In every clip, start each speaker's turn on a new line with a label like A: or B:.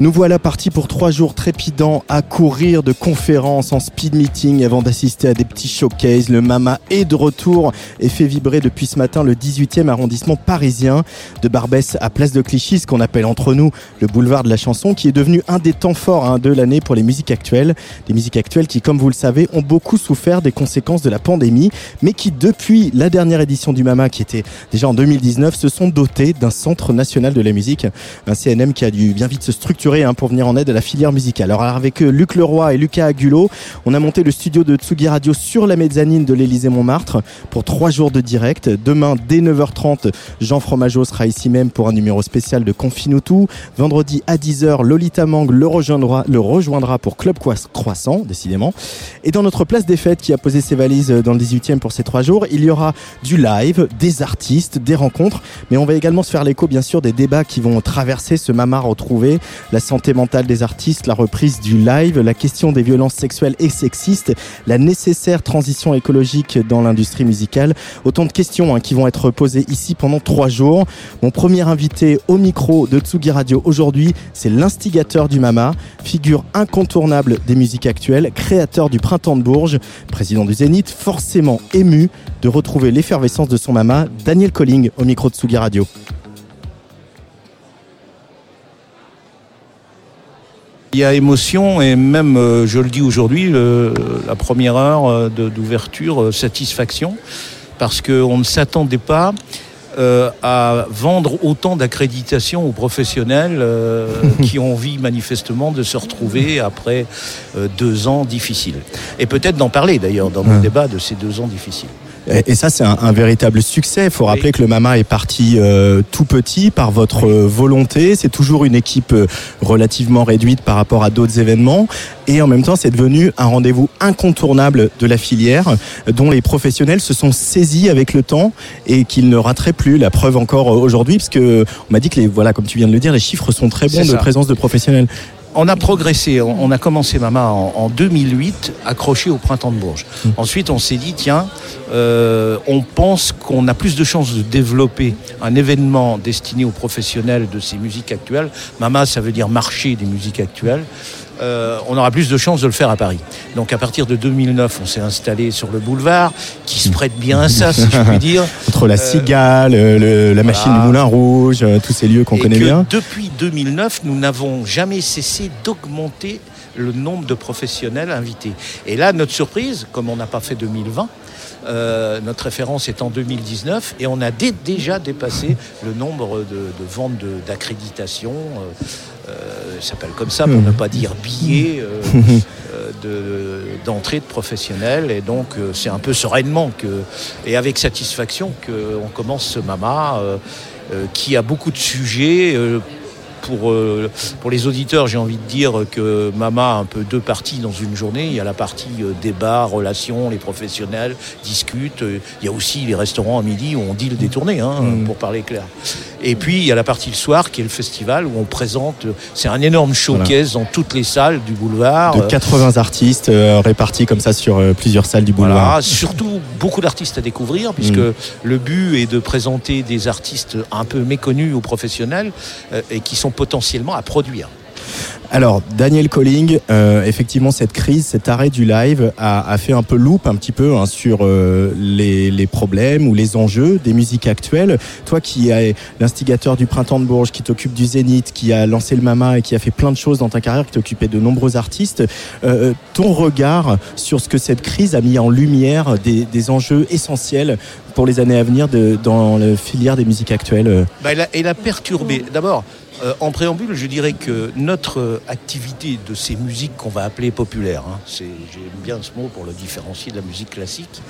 A: Nous voilà partis pour trois jours trépidants à courir de conférences en speed meeting avant d'assister à des petits showcases. Le Mama est de retour et fait vibrer depuis ce matin le 18e arrondissement parisien de Barbès à Place de Clichy, ce qu'on appelle entre nous le boulevard de la chanson, qui est devenu un des temps forts hein, de l'année pour les musiques actuelles. Des musiques actuelles qui, comme vous le savez, ont beaucoup souffert des conséquences de la pandémie, mais qui, depuis la dernière édition du Mama, qui était déjà en 2019, se sont dotés d'un centre national de la musique, un CNM qui a dû bien vite se structurer Hein, pour venir en aide à la filière musicale. Alors avec euh, Luc Leroy et Lucas Agulot, on a monté le studio de Tsugi Radio sur la mezzanine de l'Elysée Montmartre pour trois jours de direct. Demain dès 9h30, Jean Fromageau sera ici même pour un numéro spécial de Confinutu. Vendredi à 10h, Lolita Mang le rejoindra, le rejoindra pour Club Croissant, décidément. Et dans notre place des fêtes qui a posé ses valises dans le 18e pour ces trois jours, il y aura du live, des artistes, des rencontres, mais on va également se faire l'écho bien sûr des débats qui vont traverser ce mama retrouvé, la santé mentale des artistes, la reprise du live, la question des violences sexuelles et sexistes, la nécessaire transition écologique dans l'industrie musicale. Autant de questions hein, qui vont être posées ici pendant trois jours. Mon premier invité au micro de Tsugi Radio aujourd'hui, c'est l'instigateur du Mama, figure incontournable des musiques actuelles, créateur du Printemps de Bourges, président du Zénith, forcément ému de retrouver l'effervescence de son Mama, Daniel Colling au micro de Tsugi Radio.
B: Il y a émotion et même, euh, je le dis aujourd'hui, la première heure euh, d'ouverture, euh, satisfaction, parce qu'on ne s'attendait pas à vendre autant d'accréditations aux professionnels qui ont envie manifestement de se retrouver après deux ans difficiles. Et peut-être d'en parler d'ailleurs dans le débat de ces deux ans difficiles.
A: Et, ça, c'est un, véritable succès. Il faut rappeler que le Mama est parti euh, tout petit par votre euh, volonté. C'est toujours une équipe euh, relativement réduite par rapport à d'autres événements. Et en même temps, c'est devenu un rendez-vous incontournable de la filière, dont les professionnels se sont saisis avec le temps et qu'ils ne rateraient plus. La preuve encore aujourd'hui, parce que on m'a dit que les, voilà, comme tu viens de le dire, les chiffres sont très bons de présence de professionnels
B: on a progressé. On a commencé Mama en, 2008, accroché au printemps de Bourges. Mmh. Ensuite, on s'est dit, tiens, euh, on pense qu'on a plus de chances de développer un événement destiné aux professionnels de ces musiques actuelles. Mama, ça veut dire marché des musiques actuelles. Euh, on aura plus de chances de le faire à Paris. Donc à partir de 2009, on s'est installé sur le boulevard, qui se prête bien à ça, si je puis dire.
A: Entre la euh, Cigale, la machine du Moulin Rouge, tous ces lieux qu'on connaît bien.
B: Depuis 2009, nous n'avons jamais cessé d'augmenter le nombre de professionnels invités. Et là, notre surprise, comme on n'a pas fait 2020, euh, notre référence est en 2019 et on a déjà dépassé le nombre de, ventes d'accréditation. Euh, euh, s'appelle comme ça pour ne pas dire billets d'entrée de, professionnels. Et donc c'est un peu sereinement que, et avec satisfaction qu'on commence ce MAMA qui a beaucoup de sujets pour, euh, pour les auditeurs, j'ai envie de dire que Mama a un peu deux parties dans une journée. Il y a la partie euh, débat, relations, les professionnels discutent. Il y a aussi les restaurants à midi où on dit le détourné, hein, mm. pour parler clair. Et puis il y a la partie le soir qui est le festival où on présente. C'est un énorme showcase dans toutes les salles du boulevard.
A: De 80 artistes euh, répartis comme ça sur plusieurs salles du boulevard. Voilà,
B: surtout beaucoup d'artistes à découvrir puisque mm. le but est de présenter des artistes un peu méconnus ou professionnels et qui sont potentiellement à produire.
A: Alors, Daniel Colling, euh, effectivement, cette crise, cet arrêt du live a, fait un peu loupe un petit peu hein, sur euh, les, problèmes ou les enjeux des musiques actuelles. Toi qui es l'instigateur du Printemps de Bourges, qui t'occupe du Zénith, qui a lancé le Mama et qui a fait plein de choses dans ta carrière, qui t'occupait de nombreux artistes, euh, ton regard sur ce que cette crise a mis en lumière des, enjeux essentiels pour les années à venir de, dans la filière des musiques actuelles
B: bah, elle, a, elle a perturbé. D'abord, euh, en préambule, je dirais que notre activité de ces musiques qu'on va appeler populaires, hein, j'aime bien ce mot pour le différencier de la musique classique,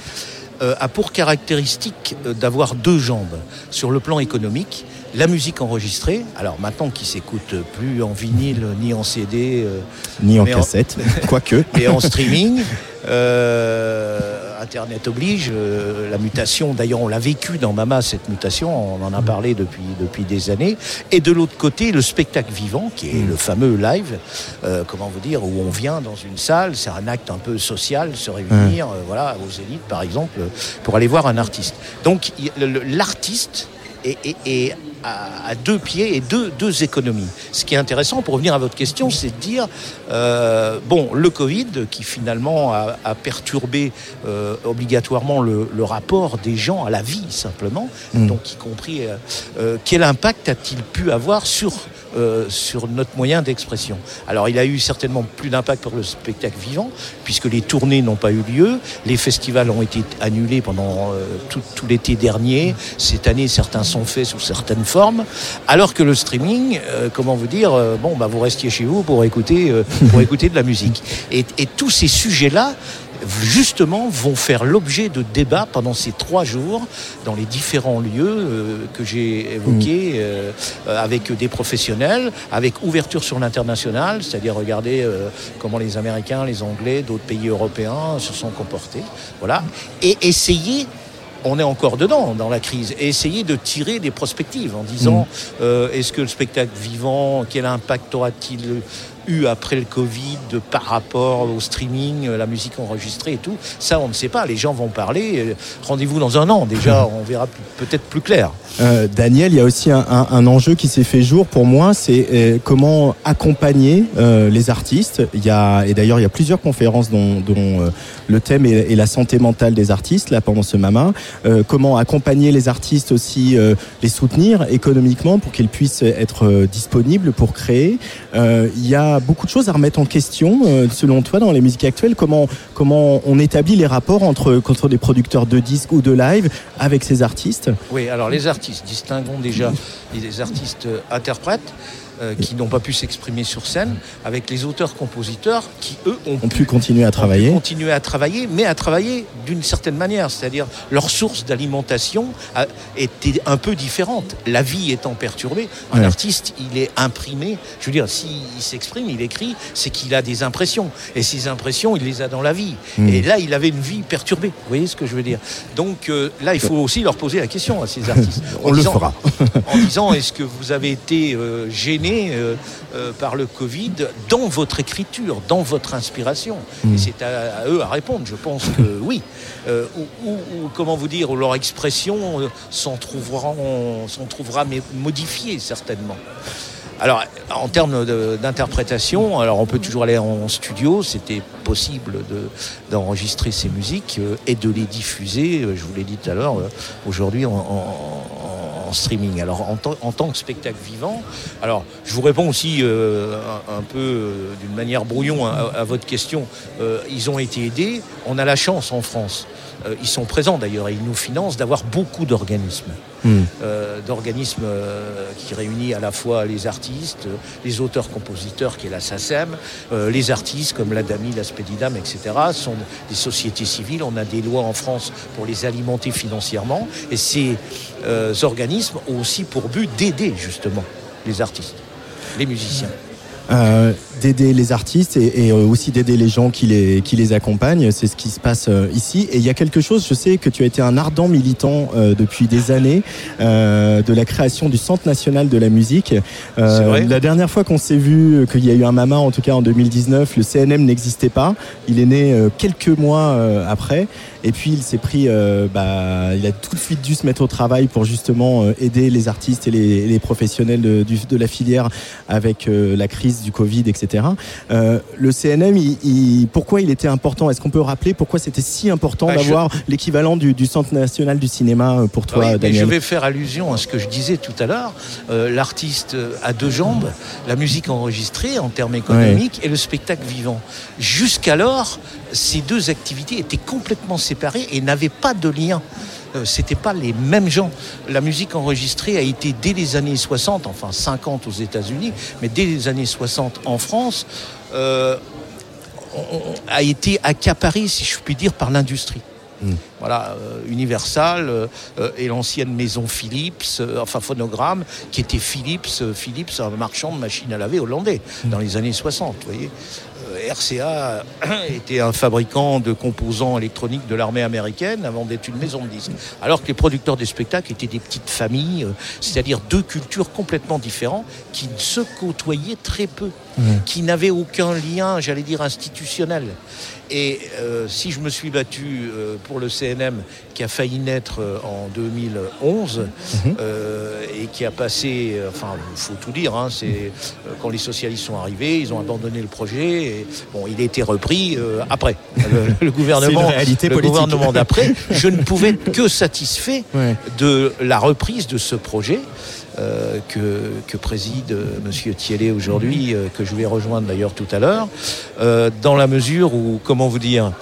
B: euh, a pour caractéristique euh, d'avoir deux jambes. Sur le plan économique, la musique enregistrée, alors maintenant qui s'écoute plus en vinyle, ni en CD,
A: ni en cassette, quoique,
B: et en streaming. Internet oblige, la mutation, d'ailleurs on l'a vécu dans Mama, cette mutation, on en a parlé depuis, depuis des années. Et de l'autre côté, le spectacle vivant, qui est le fameux live, comment vous dire, où on vient dans une salle, c'est un acte un peu social, se réunir, voilà, aux élites par exemple, pour aller voir un artiste. Donc l'artiste est, à, deux pieds et deux, deux économies. Ce qui est intéressant, pour revenir à votre question, c'est de dire, euh, bon, le Covid, qui finalement a, perturbé euh, obligatoirement le, rapport des gens à la vie, simplement, mm. donc y compris, euh, quel impact a-t-il pu avoir sur euh, sur notre moyen d'expression? Alors il a eu certainement plus d'impact pour le spectacle vivant, puisque les tournées n'ont pas eu lieu, les festivals ont été annulés pendant euh, tout, l'été dernier, cette année certains sont faits sous certaines alors que le streaming, euh, comment vous dire, bon bah vous restiez chez vous pour écouter, pour écouter de la musique. et tous ces sujets-là, justement vont faire l'objet de débats pendant ces trois jours dans les différents lieux euh, que j'ai évoqués mm. euh, avec des professionnels, avec ouverture sur l'international, c'est-à-dire regarder euh, comment les Américains, les Anglais, d'autres pays européens se sont comportés, voilà, et essayer on est encore dedans, dans la crise, et essayer de tirer des prospectives en disant mm. est-ce que le spectacle vivant, quel impact aura-t-il eu après le Covid par rapport au streaming, la musique enregistrée et tout. Ça, on ne sait pas. Les gens vont parler. Rendez-vous dans un an. Déjà, on verra peut-être plus clair.
A: Euh, Daniel, il y a aussi un, enjeu qui s'est fait jour pour moi, c'est euh, comment accompagner euh, les artistes. Il y a, et d'ailleurs, il y a plusieurs conférences dont, le thème est, la santé mentale des artistes, là, pendant ce MAMA. comment accompagner les artistes aussi, les soutenir économiquement pour qu'ils puissent être disponibles pour créer. il y a beaucoup de choses à remettre en question, selon toi, dans les musiques actuelles. Comment, comment on établit les rapports entre, entre des producteurs de disques ou de live avec ces artistes?
B: Oui, alors les artistes Distinguons déjà les artistes interprètes euh, qui n'ont pas pu s'exprimer sur scène, avec les auteurs-compositeurs qui, eux, ont,
A: pu, continuer à travailler.
B: continuer à travailler, mais à travailler d'une certaine manière. C'est-à-dire, leur source d'alimentation était un peu différente. La vie étant perturbée, un artiste, il est imprimé. Je veux dire, s'il s'exprime, il écrit, c'est qu'il a des impressions. Et ces impressions, il les a dans la vie. Hmm. Et là, il avait une vie perturbée. Vous voyez ce que je veux dire? Donc euh, là, il faut aussi leur poser la question à ces artistes.
A: On le fera.
B: en disant, est-ce que vous avez été euh, gêné euh, euh, par le Covid dans votre écriture, dans votre inspiration. Hmm. Et c'est à, eux à répondre. Je pense que oui. Euh, ou, comment vous dire, leur expression s'en trouvera, trouvera modifiée certainement. Alors, en termes d'interprétation, alors on peut toujours aller en studio, c'était possible d'enregistrer ces musiques et de les diffuser, je vous l'ai dit tout à l'heure, aujourd'hui en, streaming. Alors en, tant que spectacle vivant, alors je vous réponds aussi euh, un, peu euh, d'une manière brouillon à, votre question. Euh, ils ont été aidés. On a la chance en France. Ils sont présents d'ailleurs et ils nous financent d'avoir beaucoup d'organismes. Hmm. d'organismes qui réunissent à la fois les artistes, les auteurs-compositeurs qui est la SACEM, les artistes comme la DAMI, la Spédidam, etc. sont des sociétés civiles. On a des lois en France pour les alimenter financièrement et ces organismes ont aussi pour but d'aider justement les artistes, les musiciens.
A: Euh, d'aider les artistes et, euh, aussi d'aider les gens qui les, qui les accompagnent. C'est ce qui se passe euh, ici. Et il y a quelque chose, je sais que tu as été un ardent militant depuis des années de la création du Centre national de la musique. la dernière fois qu'on s'est vu, qu'il y a eu un MAMA, en tout cas en 2019, le CNM n'existait pas. Il est né quelques mois après. Et puis il s'est pris, bah, il a tout de suite dû se mettre au travail pour justement aider les artistes et les, professionnels de, de, la filière avec la crise du Covid, etc. Euh, le CNM, pourquoi il était important? Est-ce qu'on peut rappeler pourquoi c'était si important bah, d'avoir l'équivalent du, Centre national du cinéma euh, pour toi, Daniel?
B: Je vais faire allusion à ce que je disais tout à l'heure. Euh, l'artiste a deux jambes, la musique enregistrée en termes économiques et le spectacle vivant. Jusqu'alors, ces deux activités étaient complètement séparées et n'avaient pas de lien. Euh, c'était pas les mêmes gens. La musique enregistrée a été dès les années 60, enfin 50 aux États-Unis, mais dès les années 60 en France, euh, a été accaparée, si je puis dire, par l'industrie. Hmm. Voilà, euh, Universal euh, et l'ancienne maison Philips, enfin Phonogramme, qui était Philips, Philips, un marchand de machines à laver hollandais hmm. dans les années 60. Vous voyez RCA était un fabricant de composants électroniques de l'armée américaine avant d'être une maison de disques. Alors que les producteurs des spectacles étaient des petites familles, c'est-à-dire deux cultures complètement différentes qui se côtoyaient très peu, qui n'avaient aucun lien, j'allais dire, institutionnel. Et euh, si je me suis battu euh, pour le CNM qui a failli naître euh, en 2011 mhm. et qui a passé, enfin, il faut tout dire, hein, c'est quand les socialistes sont arrivés, ils ont abandonné le projet. Et, bon, il a été repris après. Le, gouvernement, le gouvernement d'après, je ne pouvais être que satisfait de la reprise de ce projet. Euh, que, préside euh, M. Thiellet aujourd'hui, euh, que je vais rejoindre d'ailleurs tout à l'heure, dans la mesure où, comment vous dire,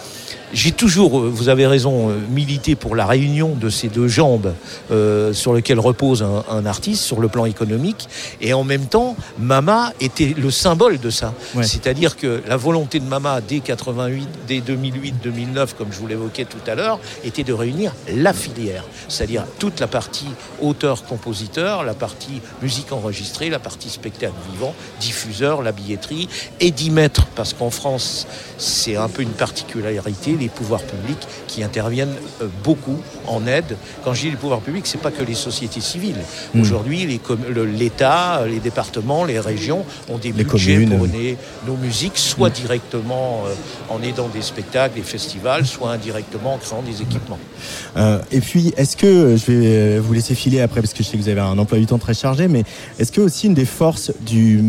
B: j'ai toujours, euh, vous avez raison, euh, milité pour la réunion de ces deux jambes euh, sur lesquelles repose un, artiste sur le plan économique. Et en même temps, Mama était le symbole de ça. C'est-à-dire que la volonté de Mama dès 88, dès 2008-2009, comme je vous l'évoquais tout à l'heure, était de réunir la filière. C'est-à-dire toute la partie auteur-compositeur, la partie musique enregistrée, la partie spectacle vivant, diffuseur, la billetterie, et d'y mettre, parce qu'en France, c'est un peu une particularité, les pouvoirs publics qui interviennent euh, beaucoup en aide. Quand je dis les pouvoirs publics, c'est pas que les sociétés civiles. Hmm. Aujourd'hui, l'État, les départements, les régions ont des budgets pour donner nos musiques, soit hmm. directement euh, en aidant des spectacles, des festivals, soit indirectement en créant des équipements.
A: Euh, et puis, est-ce que, je vais vous laisser filer après, parce que je sais que vous avez un emploi du temps très chargé, mais est-ce que aussi une des forces du,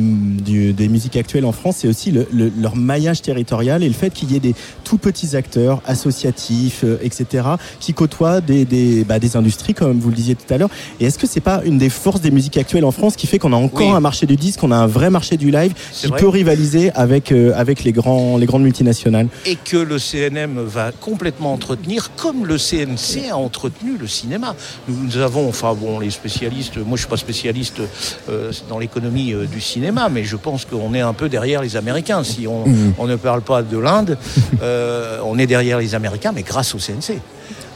A: des musiques actuelles en France, c'est aussi leur maillage territorial et le fait qu'il y ait des tout petits acteurs associatifs, euh, etc., qui côtoient des, des, bah, des, industries, comme vous le disiez tout à l'heure. Et est-ce que c'est pas une des forces des musiques actuelles en France qui fait qu'on a encore un marché du disque, qu'on a un vrai marché du live qui peut rivaliser avec, euh, avec les, grands, les grandes multinationales?
B: Et que le CNM va complètement entretenir, comme le CNC a entretenu le cinéma. Nous, avons, enfin bon, les spécialistes, moi je suis pas spécialiste euh, dans l'économie du cinéma, mais je pense qu'on est un peu derrière les Américains. Si on, mmh. on ne parle pas de l'Inde, on est derrière les Américains, mais grâce au CNC.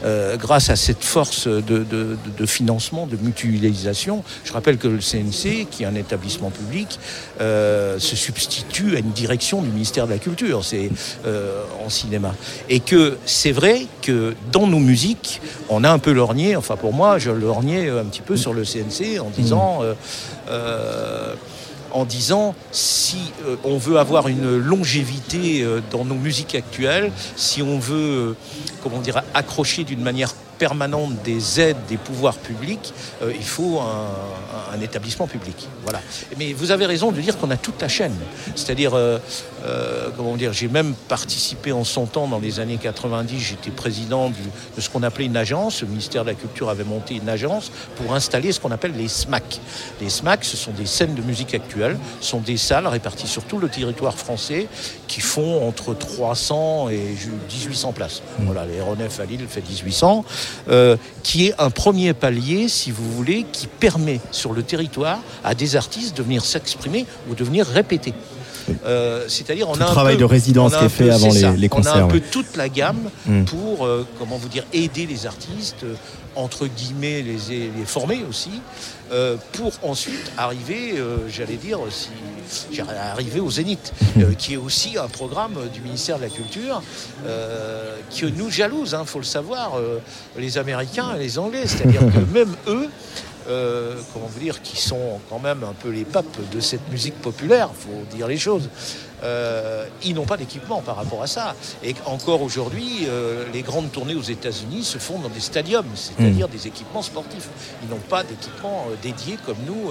B: Euh, grâce à cette force de, financement, de mutualisation. Je rappelle que le CNC, qui est un établissement public, euh, se substitue à une direction du ministère de la Culture, c'est euh, en cinéma. Et que c'est vrai que dans nos musiques, on a un peu lorgné, enfin pour moi, je lorgnais un petit peu sur le CNC en disant en disant si euh, on veut avoir une longévité euh, dans nos musiques actuelles, si on veut, euh, comment dire, accrocher d'une manière permanente des aides des pouvoirs publics, euh, il faut un, établissement public. Voilà. Mais vous avez raison de dire qu'on a toute la chaîne. C'est-à-dire, euh, euh, comment dire, j'ai même participé en son temps dans les années 90, j'étais président de ce qu'on appelait une agence. Le ministère de la Culture avait monté une agence pour installer ce qu'on appelle les SMAC. Les SMAC, ce sont des scènes de musique actuelle, sont des salles réparties sur tout le territoire français qui font entre 300 et 1800 places. Mmh. Voilà, l'aéronef à Lille fait 1800. Euh, qui est un premier palier, si vous voulez, qui permet sur le territoire à des artistes de venir s'exprimer ou de venir répéter.
A: Euh, c'est-à-dire on a un travail de résidence qui est fait avant les, concerts.
B: On a un peu toute la gamme mm. pour, euh, comment vous dire, aider les artistes, entre guillemets, les, les former aussi, pour ensuite arriver, j'allais dire, si, arriver au Zénith, mm. qui est aussi un programme du ministère de la Culture qui nous jalouse, il hein, faut le savoir, les Américains et les Anglais. C'est-à-dire que même eux, euh, comment vous dire, qui sont quand même un peu les papes de cette musique populaire, faut dire les choses. Euh, ils n'ont pas d'équipement par rapport à ça. Et encore aujourd'hui, euh, les grandes tournées aux États-Unis se font dans des stadiums, c'est-à-dire hmm. des équipements sportifs. Ils n'ont pas d'équipement dédié comme nous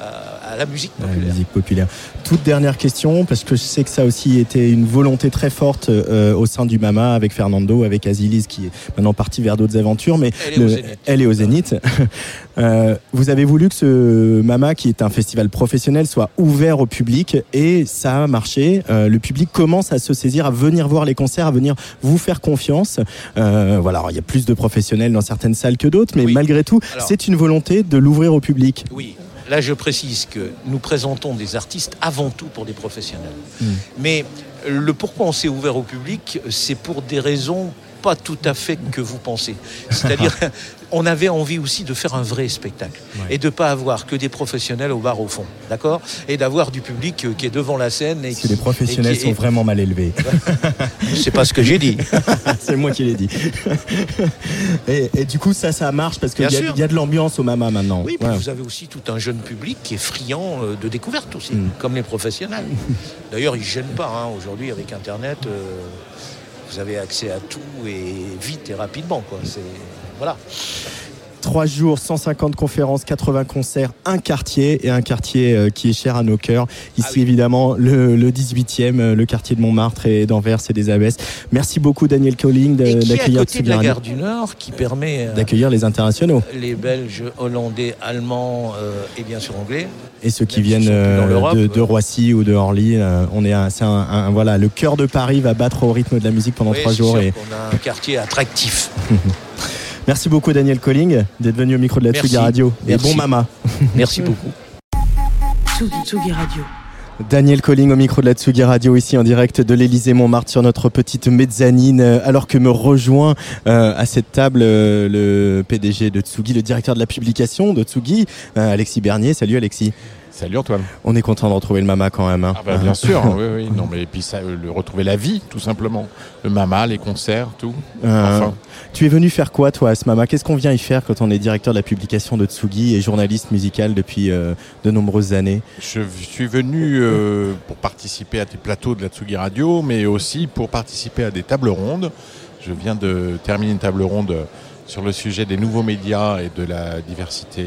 B: à, la musique populaire.
A: musique populaire. Toute dernière question, parce que je sais que ça aussi était une volonté très forte au sein du Mama avec Fernando, avec Azilis qui est maintenant parti vers d'autres aventures, mais elle est au Zénith. Euh, vous avez voulu que ce Mama, qui est un festival professionnel, soit ouvert au public et ça a marché Euh, le public commence à se saisir, à venir voir les concerts, à venir vous faire confiance. Euh, voilà, il y a plus de professionnels dans certaines salles que d'autres, mais malgré tout, c'est une volonté de l'ouvrir au public.
B: Oui. Là, je précise que nous présentons des artistes avant tout pour des professionnels. Hmm. Mais le pourquoi on s'est ouvert au public, c'est pour des raisons pas tout à fait que vous pensez. C'est-à-dire, on avait envie aussi de faire un vrai spectacle et de pas avoir que des professionnels au bar au fond, d'accord? Et d'avoir du public euh, qui est devant la scène. Et
A: Parce que les professionnels sont vraiment mal élevés.
B: C'est pas ce que j'ai dit.
A: C'est moi qui l'ai dit. et, du coup, ça, ça marche parce qu'il y, a de l'ambiance au Mama maintenant.
B: Oui, vous avez aussi tout un jeune public qui est friand euh, de découverte aussi, mm. comme les professionnels. D'ailleurs, ils ne gênent pas hein, aujourd'hui avec Internet. Euh, vous avez accès à tout et vite et rapidement. Quoi. Voilà.
A: Trois jours, 150 conférences, 80 concerts, un quartier et un quartier euh, qui est cher à nos cœurs. Ici, ah évidemment, le, 18e, euh, le quartier de Montmartre et d'Anvers et des Abbesses. Merci beaucoup, Daniel Colling,
B: d'accueillir de la gare du Nord, qui permet
A: euh, d'accueillir les internationaux.
B: Les Belges, Hollandais, Allemands et bien sûr Anglais.
A: Et ceux qui viennent de, Roissy ou de Orly. on est un, un, voilà, le cœur de Paris va battre au rythme de la musique pendant trois jours.
B: et... On a un quartier attractif.
A: Merci beaucoup Daniel Colling d'être venu au micro de la Tsugi Radio. Et bon mama.
B: Merci beaucoup.
C: Tsugi Radio.
A: Daniel Colling au micro de la Tsugi Radio ici en direct de l'Elysée Montmartre sur notre petite mezzanine alors que me rejoint euh, à cette table euh, le PDG de Tsugi, le directeur de la publication de Tsugi, euh, Alexis Bernier. Salut Alexis.
D: Salut Antoine.
A: On est content de retrouver le Mama quand même. Hein.
D: Ah bah, bien sûr, oui, oui. Non, mais puis ça, le retrouver la vie, tout simplement. Le Mama, les concerts, tout.
A: Euh, tu es venu faire quoi, toi, à ce Mama? Qu'est-ce qu'on vient y faire quand on est directeur de la publication de Tsugi et journaliste musical depuis euh, de nombreuses années?
D: Je suis venu euh, pour participer à des plateaux de la Tsugi Radio, mais aussi pour participer à des tables rondes. Je viens de terminer une table ronde sur le sujet des nouveaux médias et de la diversité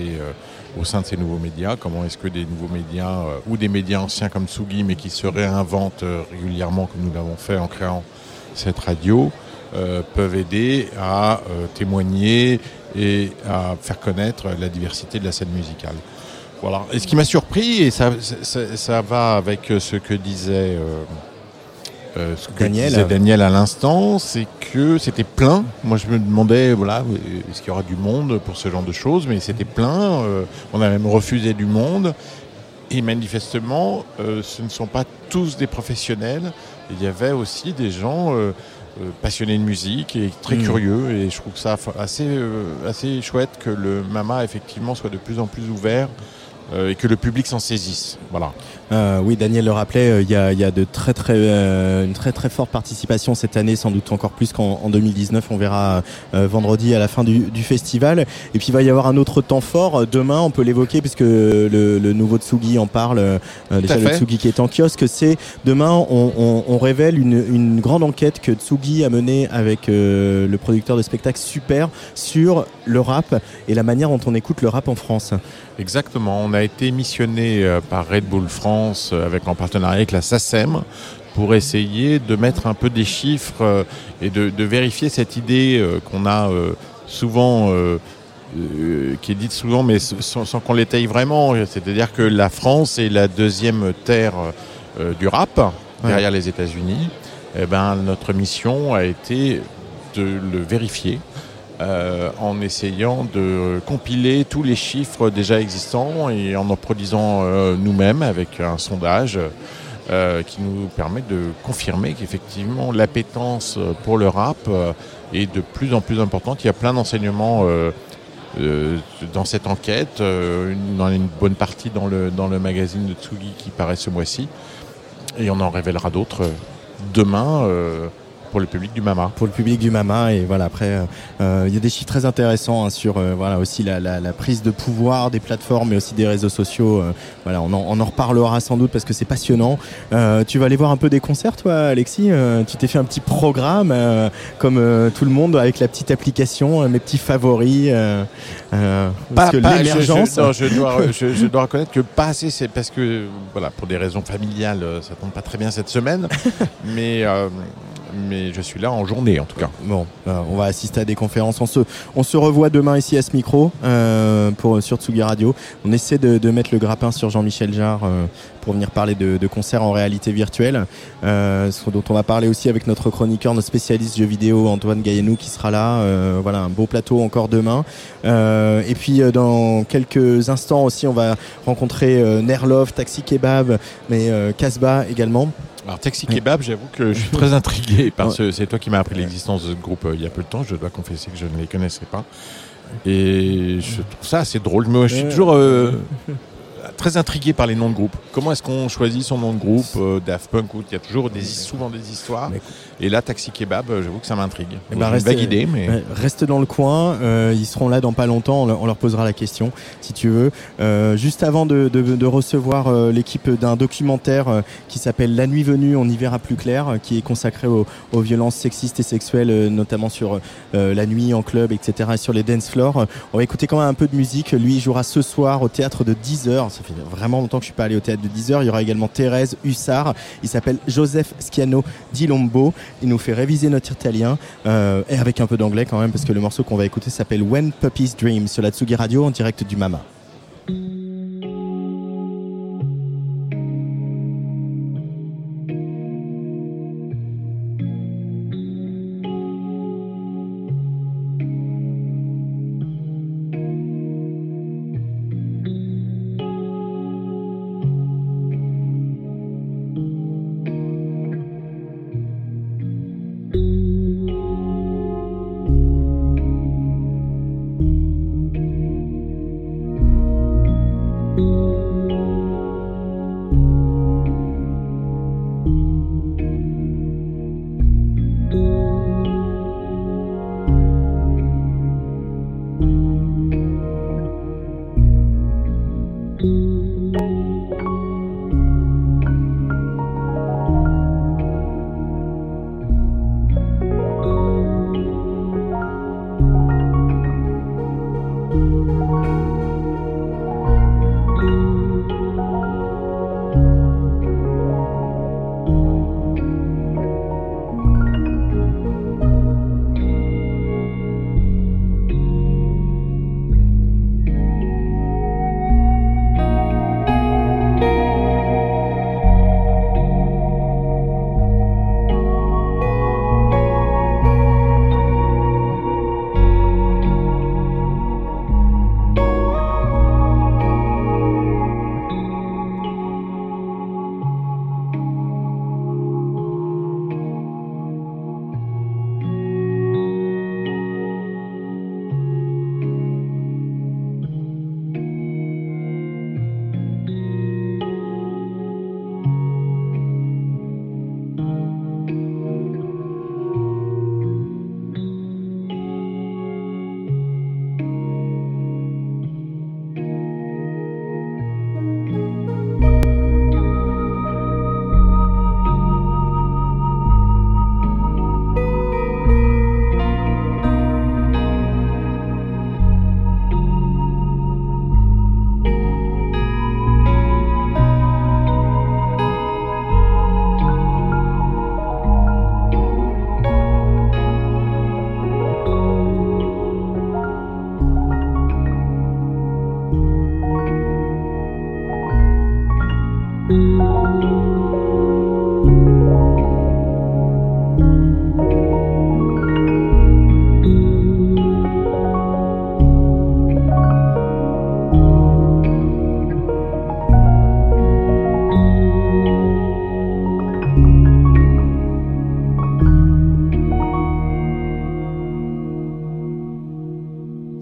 D: au sein de ces nouveaux médias. Comment est-ce que des nouveaux médias euh, ou des médias anciens comme Tsugi, mais qui se réinventent euh, régulièrement, comme nous l'avons fait en créant cette radio, euh, peuvent aider à témoigner et à faire connaître la diversité de la scène musicale. Voilà. Et ce qui m'a surpris, et ça, ça, va avec ce que disait ce que Daniel. disait Daniel à l'instant, c'est que c'était plein. Moi, je me demandais, voilà, est-ce qu'il y aura du monde pour ce genre de choses Mais c'était plein. Euh, on a même refusé du monde. Et manifestement, euh, ce ne sont pas tous des professionnels. Il y avait aussi des gens passionnés de musique et très mmh. curieux. Et je trouve ça assez, assez chouette que le MAMA, effectivement, soit de plus en plus ouvert et que le public s'en saisisse. Voilà.
A: Euh, oui, Daniel le rappelait, euh, il y, a, y, a, de très très euh, une très très forte participation cette année, sans doute encore plus qu'en 2019. On verra vendredi à la fin du, du, festival. Et puis il va y avoir un autre temps fort demain. On peut l'évoquer puisque le, le, nouveau Tsugi en parle. déjà le Tsugi qui est en kiosque. C'est demain, on, on, on révèle une, une, grande enquête que Tsugi a menée avec le producteur de spectacle Super sur le rap et la manière dont on écoute le rap en France.
D: Exactement. On a été missionné par Red Bull France euh, avec en partenariat avec la SACEM pour essayer de mettre un peu des chiffres euh, et de, vérifier cette idée euh, qu'on a souvent, qui est dite souvent, mais sans, qu'on l'étaye vraiment. C'est-à-dire que la France est la deuxième terre du rap derrière les États-Unis. Eh ben, notre mission a été de le vérifier euh, en essayant de compiler tous les chiffres déjà existants et en en produisant euh, nous-mêmes avec un sondage euh, qui nous permet de confirmer qu'effectivement l'appétence pour le rap est de plus en plus importante. Il y a plein d'enseignements dans cette enquête, dans une bonne partie dans le, dans le magazine de Tsugi qui paraît ce mois-ci, et on en révélera d'autres demain pour le public du Mama.
A: Pour le public du Mama et voilà après euh, euh, il y a des chiffres très intéressants hein, sur euh, voilà aussi la, la, la, prise de pouvoir des plateformes mais aussi des réseaux sociaux. voilà on en, on en, reparlera sans doute parce que c'est passionnant. tu vas aller voir un peu des concerts toi Alexis. tu t'es fait un petit programme comme tout le monde avec la petite application mes petits favoris.
D: parce que l'émergence. Je, je, dois je, je, dois reconnaître que pas assez c'est parce que voilà pour des raisons familiales ça tombe pas très bien cette semaine mais mais je suis là en journée en tout cas.
A: Bon, euh, on va assister à des conférences. On se, on se revoit demain ici à ce micro euh, pour, sur Tsugi Radio. On essaie de, de mettre le grappin sur Jean-Michel Jarre euh, pour venir parler de, de concerts en réalité virtuelle, euh, dont on va parler aussi avec notre chroniqueur, notre spécialiste jeux vidéo Antoine Gaillenou qui sera là. Euh, voilà, un beau plateau encore demain. Euh, et puis dans quelques instants aussi, on va rencontrer Nerlov, Taxi Kebab, mais Casbah également.
D: Alors Taxi Kebab, j'avoue que je suis très intrigué parce que c'est toi qui m'as appris l'existence de ce groupe euh, il y a peu de temps. Je dois confesser que je ne les connaissais pas. Et je trouve ça assez drôle. Mais je suis toujours euh, très intrigué par les noms de groupe. Comment est-ce qu'on choisit son nom de groupe euh, Daft Punk, où il y a toujours des, souvent des histoires. Et là, Taxi Kebab, euh, j'avoue que ça m'intrigue.
A: Eh ben,
D: vague idée, mais
A: Ouais, reste dans le coin, euh, ils seront là dans pas longtemps, on leur, posera la question si tu veux. Euh, juste avant de, de- de recevoir euh, l'équipe d'un documentaire euh, qui s'appelle La nuit venue, on y verra plus clair, euh, qui est consacré aux, aux violences sexistes et sexuelles, euh, notamment sur euh, la nuit en club, etc. et sur les dance floors. Euh, On va écouter quand même un peu de musique. Lui, il jouera ce soir au théâtre de 10h. Ça fait vraiment longtemps que je suis pas allé au théâtre de 10h. Il y aura également Thérèse Hussard. Il s'appelle Joseph Schiano di Lombo. Il nous fait réviser notre italien euh, et avec un peu d'anglais quand même parce que le morceau qu'on va écouter s'appelle When Puppies Dream sur la Tsugi Radio en direct du Mama.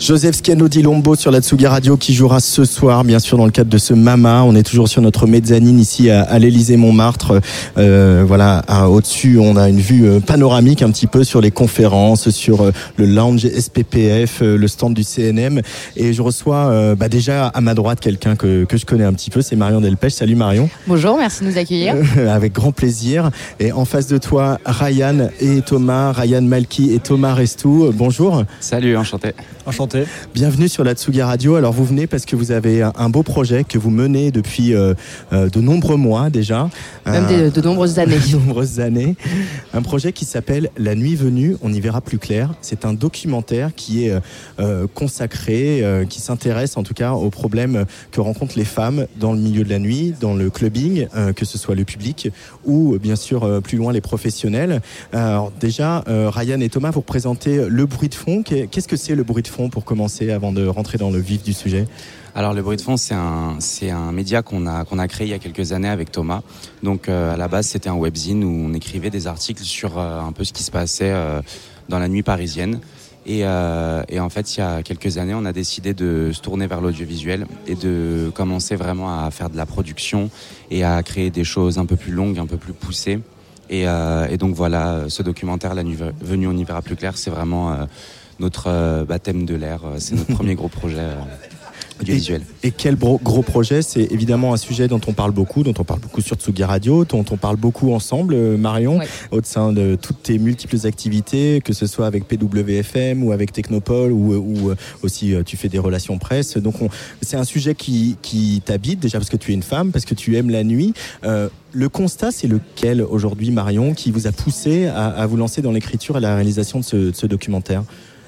A: Joseph Schiano di Lombo sur la Tsugi Radio qui jouera ce soir, bien sûr, dans le cadre de ce Mama. On est toujours sur notre mezzanine ici à, à l'Élysée Montmartre. Euh, voilà, au-dessus, on a une vue euh, panoramique un petit peu sur les conférences, sur euh, le lounge SPPF, euh, le stand du CNM. Et je reçois euh, bah, déjà à ma droite quelqu'un que, que je connais un petit peu, c'est Marion Delpech. Salut Marion.
E: Bonjour, merci de nous accueillir.
A: Avec grand plaisir. Et en face de toi, Ryan et Thomas, Ryan Malky et Thomas Restou. Bonjour.
F: Salut, enchanté.
G: Enchanté.
A: Bienvenue sur la Tsugi Radio. Alors vous venez parce que vous avez un beau projet que vous menez depuis euh, euh, de nombreux mois déjà.
F: Même de, de nombreuses années.
A: de nombreuses années. Un projet qui s'appelle La Nuit Venue. On y verra plus clair. C'est un documentaire qui est euh, consacré, qui s'intéresse en tout cas aux problèmes que rencontrent les femmes dans le milieu de la nuit, dans le clubbing, que ce soit le public ou bien sûr plus loin les professionnels. Alors déjà, Ryan et Thomas, vous représentez le bruit de fond. Qu'est-ce que c'est le bruit de fond pour commencer avant de rentrer dans le vif du sujet
G: alors le bruit de fond, c'est un, c'est un média qu'on a, qu'on a créé il y a quelques années avec Thomas. Donc euh, à la base, c'était un webzine où on écrivait des articles sur euh, un peu ce qui se passait euh, dans la nuit parisienne. Et, et, en fait, il y a quelques années, on a décidé de se tourner vers l'audiovisuel et de commencer vraiment à faire de la production et à créer des choses un peu plus longues, un peu plus poussées. Et, et donc voilà, ce documentaire, La Nuit Venue, on y verra plus clair, c'est vraiment notre baptême de l'air. C'est notre premier gros projet.
A: Et, quel gros, projet? C'est évidemment un sujet dont on parle beaucoup, dont on parle beaucoup sur Tsugi Radio, dont on parle beaucoup ensemble, euh, Marion, au sein de toutes tes multiples activités, que ce soit avec PWFM ou avec Technopole ou, ou euh, aussi euh, tu fais des relations presse. Donc c'est un sujet qui, qui t'habite déjà parce que tu es une femme, parce que tu aimes la nuit. le constat, c'est lequel aujourd'hui, Marion, qui vous a poussé à, vous lancer dans l'écriture et la réalisation de ce documentaire?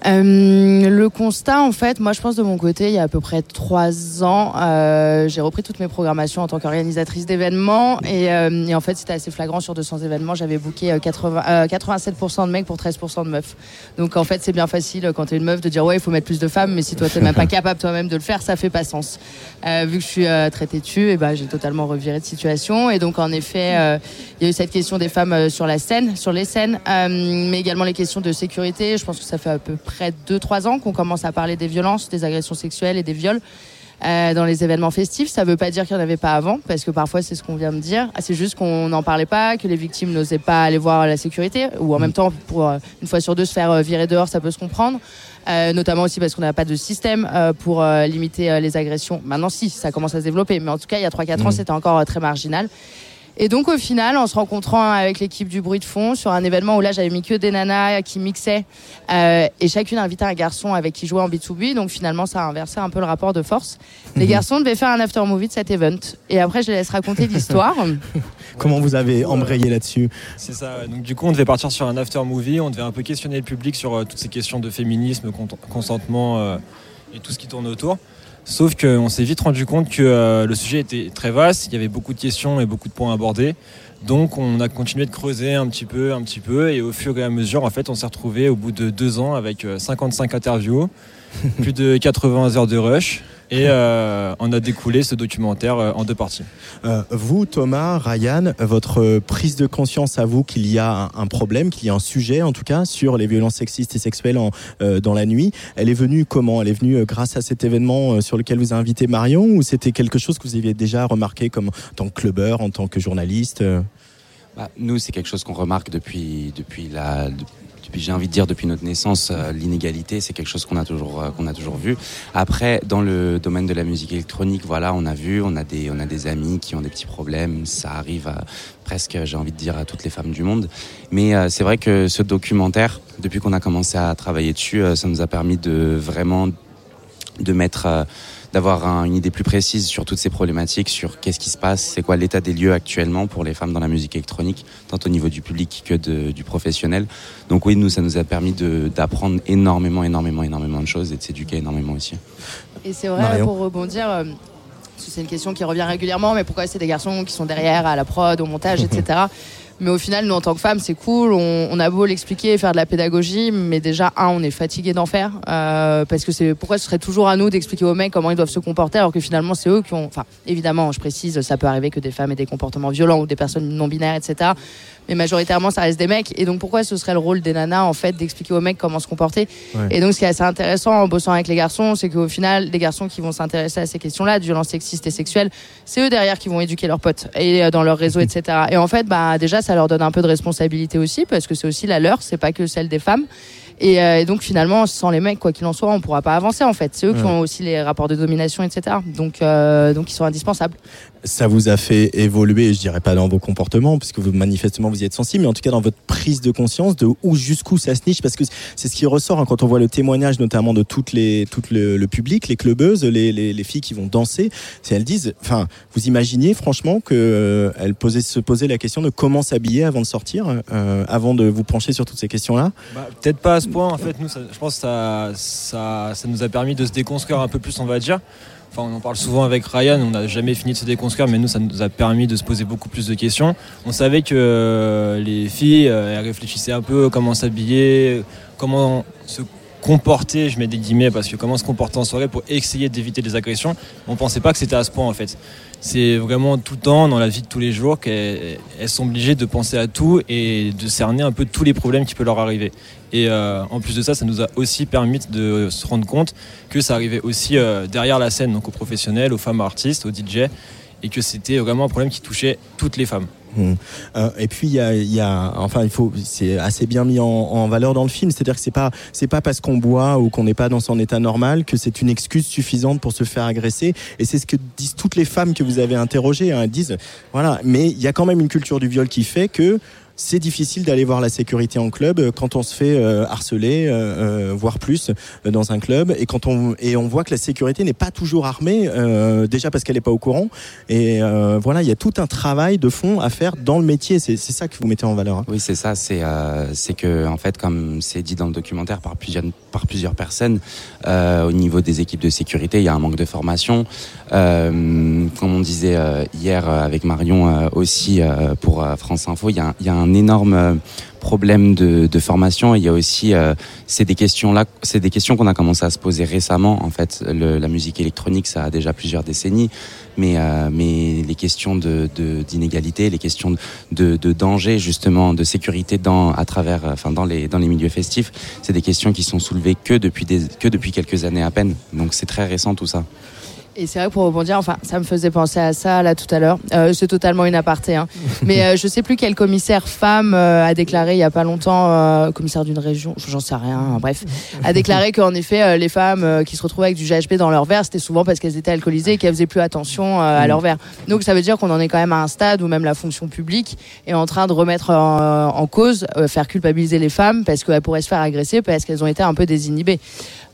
F: Euh, le constat, en fait, moi je pense de mon côté, il y a à peu près trois ans, euh, j'ai repris toutes mes programmations en tant qu'organisatrice d'événements et, euh, et, en fait c'était assez flagrant sur 200 événements, j'avais booké 80, 87% de mecs pour 13% de meufs. Donc en fait c'est bien facile quand t'es une meuf de dire ouais il faut mettre plus de femmes, mais si toi t'es même pas capable toi-même de le faire, ça fait pas sens. vu que je suis très têtue, et ben j'ai totalement reviré de situation et donc en effet il y a eu cette question des femmes sur la scène, sur les scènes, mais également les questions de sécurité. Je pense que ça fait à peu près 2-3 ans qu'on commence à parler des violences, des agressions sexuelles et des viols. Euh, dans les événements festifs. Ça ne veut pas dire qu'il n'y en avait pas avant, parce que parfois c'est ce qu'on vient de dire. Ah, c'est juste qu'on n'en parlait pas, que les victimes n'osaient pas aller voir la sécurité, ou en même temps, pour euh, une fois sur deux se faire euh, virer dehors, ça peut se comprendre. notamment aussi parce qu'on n'a pas de système pour limiter les agressions. Maintenant, si, ça commence à se développer, mais en tout cas, il y a 3-4 ans, mmh. c'était encore très marginal. Et donc au final, en se rencontrant avec l'équipe du bruit de fond sur un événement où là j'avais mis que des nanas qui mixaient euh, et chacune invitait un garçon avec qui jouait en B2B. Donc finalement ça a inversé un peu le rapport de force. Les mhm. garçons devaient faire un after movie de cet event. Et après je les laisse raconter l'histoire.
A: Comment vous avez embrayé là-dessus
E: C'est ça. Donc du coup on devait partir sur un after movie. On devait un peu questionner le public sur euh, toutes ces questions de féminisme, consentement euh, et tout ce qui tourne autour. Sauf qu'on s'est vite rendu compte que euh, le sujet était très vaste, il y avait beaucoup de questions et beaucoup de points abordés. Donc on a continué de creuser un petit peu, un petit peu, et au fur et à mesure, en fait, on s'est retrouvé au bout de deux ans avec 55 euh, interviews, plus de 80 heures de rush, et euh, on a découlé ce documentaire euh, en deux parties.
A: Euh, vous, Thomas, Ryan, votre prise de conscience à vous qu'il y a un, problème, qu'il y a un sujet en tout cas sur les violences sexistes et sexuelles en, dans la nuit, elle est venue comment? Elle est venue grâce à cet événement sur lequel vous avez invité Marion ou c'était quelque chose que vous aviez déjà remarqué comme en tant que clubbeur, en tant que journaliste
G: bah, nous, c'est quelque chose qu'on remarque depuis, depuis la, puis j'ai envie de dire depuis notre naissance, euh, l'inégalité, c'est quelque chose qu'on a toujours euh, qu'on a toujours vu. Après, dans le domaine de la musique électronique, voilà, on a vu, on a des on a des amis qui ont des petits problèmes. Ça arrive à, presque, j'ai envie de dire, à toutes les femmes du monde. Mais euh, c'est vrai que ce documentaire, depuis qu'on a commencé à travailler dessus, ça nous a permis de vraiment de mettre d'avoir une idée plus précise sur toutes ces problématiques, sur qu'est-ce qui se passe, c'est quoi l'état des lieux actuellement pour les femmes dans la musique électronique, tant au niveau du public que du professionnel. Donc oui, nous, ça nous a permis d'apprendre énormément, énormément, énormément de choses et de s'éduquer énormément aussi.
F: Et c'est vrai, pour rebondir, euh, c'est une question qui revient régulièrement, mais pourquoi c'est des garçons qui sont derrière à la prod, au montage, etc. Mais au final, nous, en tant que femmes, c'est cool. On, a beau l'expliquer, faire de la pédagogie, mais déjà, un, on est fatigué d'en faire. Euh, parce que c'est pourquoi ce serait toujours à nous d'expliquer aux mecs comment ils doivent se comporter, alors que finalement, c'est eux qui ont. Enfin, évidemment, je précise, ça peut arriver que des femmes aient des comportements violents ou des personnes non binaires, etc mais majoritairement ça reste des mecs. Et donc pourquoi ce serait le rôle des nanas en fait d'expliquer aux mecs comment se comporter Et donc ce qui est assez intéressant en bossant avec les garçons, c'est qu'au final, des garçons qui vont s'intéresser à ces questions-là, de violences sexistes et sexuelles, c'est eux derrière qui vont éduquer leurs potes et euh, dans leur réseau, etc. Et en fait, bah déjà ça leur donne un peu de responsabilité aussi parce que c'est aussi la leur, c'est pas que celle des femmes. Euh, et, donc finalement, sans les mecs, quoi qu'il en soit, on pourra pas avancer en fait. C'est eux qui ont aussi les rapports de domination, etc. Donc, euh, donc ils sont indispensables.
A: Ça vous a fait évoluer, je dirais pas dans vos comportements, puisque vous manifestement vous y êtes sensible, mais en tout cas dans votre prise de conscience de où jusqu'où ça se niche, parce que c'est ce qui ressort hein, quand on voit le témoignage notamment de toutes les, tout le, le public, les clubeuses, les, les, les, filles qui vont danser. C'est elles disent, enfin, vous imaginiez franchement que euh, posaient, se posaient la question de comment s'habiller avant de sortir, euh, avant de vous pencher sur toutes ces questions-là?
E: Bah, Peut-être pas à ce point. En fait, nous, ça, je pense que ça, ça, ça nous a permis de se déconstruire un peu plus, on va dire. Enfin, on en parle souvent avec Ryan, on n'a jamais fini de se déconstruire, mais nous, ça nous a permis de se poser beaucoup plus de questions. On savait que euh, les filles, euh, elles réfléchissaient un peu comment s'habiller, comment se comporter, je mets des guillemets, parce que comment se comporter en soirée pour essayer d'éviter des agressions. On pensait pas que c'était à ce point, en fait. C'est vraiment tout le temps, dans la vie de tous les jours, qu'elles elles sont obligées de penser à tout et de cerner un peu tous les problèmes qui peuvent leur arriver. Et euh, en plus de ça, ça nous a aussi permis de se rendre compte que ça arrivait aussi euh, derrière la scène, donc aux professionnels, aux femmes artistes, aux DJ, et que c'était vraiment un problème qui touchait toutes les femmes.
A: Mmh. Euh, et puis il y a, y a, enfin il faut, c'est assez bien mis en, en valeur dans le film, c'est-à-dire que c'est pas, c'est pas parce qu'on boit ou qu'on n'est pas dans son état normal que c'est une excuse suffisante pour se faire agresser. Et c'est ce que disent toutes les femmes que vous avez interrogées. Hein, elles disent, voilà, mais il y a quand même une culture du viol qui fait que c'est difficile d'aller voir la sécurité en club quand on se fait euh, harceler, euh, euh, voire plus, euh, dans un club, et quand on et on voit que la sécurité n'est pas toujours armée, euh, déjà parce qu'elle n'est pas au courant. Et euh, voilà, il y a tout un travail de fond à faire dans le métier. C'est ça que vous mettez en valeur. hein.
G: Oui, c'est ça. C'est euh, que en fait, comme c'est dit dans le documentaire par plusieurs par plusieurs personnes, euh, au niveau des équipes de sécurité, il y a un manque de formation. Euh, comme on disait euh, hier euh, avec Marion euh, aussi euh, pour euh, France Info, il y a, un- il y a un énorme euh, problème de, formation. Il y a aussi, euh, c'est des questions là, c'est des questions qu'on a commencé à se poser récemment. En fait, la musique électronique, ça a déjà plusieurs décennies, mais euh, mais les questions de d'inégalité, les questions de, de danger justement, de sécurité dans à travers, enfin dans les dans les milieux festifs, c'est des questions qui sont soulevées que depuis que depuis quelques années à peine. Donc c'est très récent tout ça.
F: Et c'est vrai que pour rebondir, enfin, ça me faisait penser à ça là tout à l'heure. Euh, c'est totalement une aparté, hein. mais euh, je sais plus quel commissaire femme euh, a déclaré il y a pas longtemps, euh, commissaire d'une région, j'en sais rien, hein, bref, a déclaré qu'en effet les femmes qui se retrouvaient avec du GHB dans leur verre, c'était souvent parce qu'elles étaient alcoolisées et qu'elles faisaient plus attention à leur verre. Donc ça veut dire qu'on en est quand même à un stade où même la fonction publique est en train de remettre en, en cause, faire culpabiliser les femmes parce qu'elles pourraient se faire agresser parce qu'elles ont été un peu désinhibées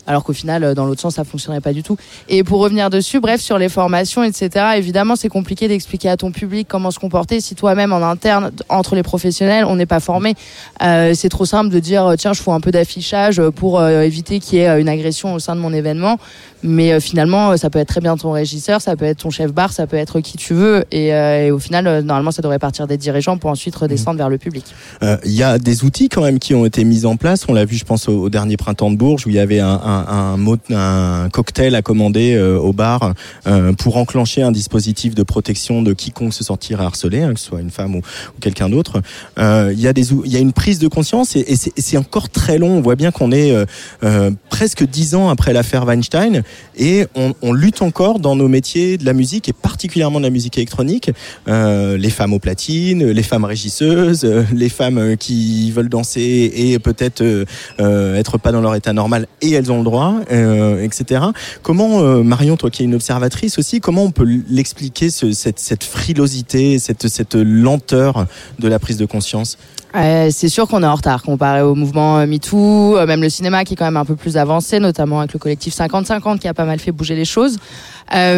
F: alors qu'au final, euh, dans l'autre sens, ça fonctionnerait pas du tout. Et pour revenir dessus, bref, sur les formations, etc., évidemment, c'est compliqué d'expliquer à ton public comment se comporter si toi-même, en interne, entre les professionnels, on n'est pas formé. Euh, c'est trop simple de dire, euh, tiens, je fais un peu d'affichage pour euh, éviter qu'il y ait une agression au sein de mon événement. Mais euh, finalement, euh, ça peut être très bien ton régisseur, ça peut être ton chef bar, ça peut être qui tu veux. Et, euh, et au final, normalement, ça devrait partir des dirigeants pour ensuite redescendre vers le public.
A: Il y a des outils quand même qui ont été mis en place. On l'a vu, je pense, au, dernier printemps de Bourges où il y avait un, un, un, un cocktail à commander au bar pour enclencher un dispositif de protection de quiconque se sortirait harcelé, hein, que ce soit une femme ou, quelqu'un d'autre. Il y a y a une prise de conscience et, c'est- encore très long. On voit bien qu'on est euh, presque dix ans après l'affaire Weinstein et on, on lutte encore dans nos métiers de la musique et particulièrement de la musique électronique. Euh, les femmes aux platines, les femmes régisseuses, euh, les femmes euh, qui veulent danser et peut-être euh, euh, être pas dans leur état normal et elles ont le droit, euh, etc. Comment, Marion, toi qui es une observatrice aussi, comment on peut l'expliquer ce- cette, cette frilosité, cette, cette lenteur de la prise de conscience?
F: Euh, c'est sûr qu'on est en retard comparé au mouvement euh, MeToo, euh, même le cinéma qui est quand même un peu plus avancé, notamment avec le collectif 50-50 qui a pas mal fait bouger les choses. Euh,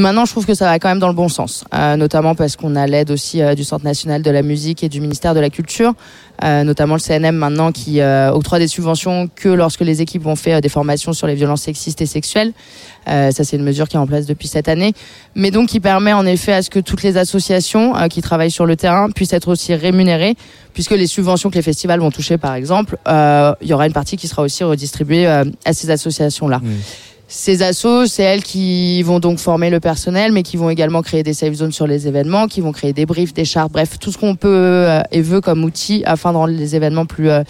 F: maintenant, je trouve que ça va quand même dans le bon sens, euh, notamment parce qu'on a l'aide aussi euh, du Centre national de la musique et du ministère de la Culture, notamment le CNM maintenant qui octroie des subventions que lorsque les équipes vont faire des formations sur les violences sexistes et sexuelles. Ça, c'est une mesure qui est en place depuis cette année, mais donc qui permet en effet à ce que toutes les associations qui travaillent sur le terrain puissent être aussi rémunérées, puisque les subventions que les festivals vont toucher, par exemple, il y aura une partie qui sera aussi redistribuée à ces associations-là. Ces assos, c'est elles qui vont donc former le personnel, mais qui vont également créer des safe zones sur les événements, qui vont créer des briefs, des chartes, bref, tout ce qu'on peut euh, et veut comme outil afin de rendre les événements plus euh,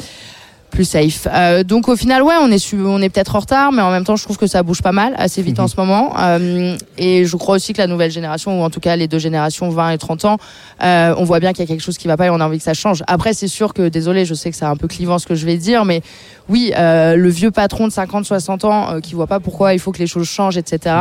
F: plus safe. Euh, donc au final, ouais, on est su- on est peut-être en retard, mais en même temps, je trouve que ça bouge pas mal, assez vite en ce moment. Euh, et je crois aussi que la nouvelle génération, ou en tout cas les deux générations, 20 et 30 ans, euh, on voit bien qu'il y a quelque chose qui va pas et on a envie que ça change. Après, c'est sûr que, désolé, je sais que c'est un peu clivant ce que je vais dire, mais oui, le vieux patron de 50, 60 ans qui voit pas pourquoi il faut que les choses changent, etc.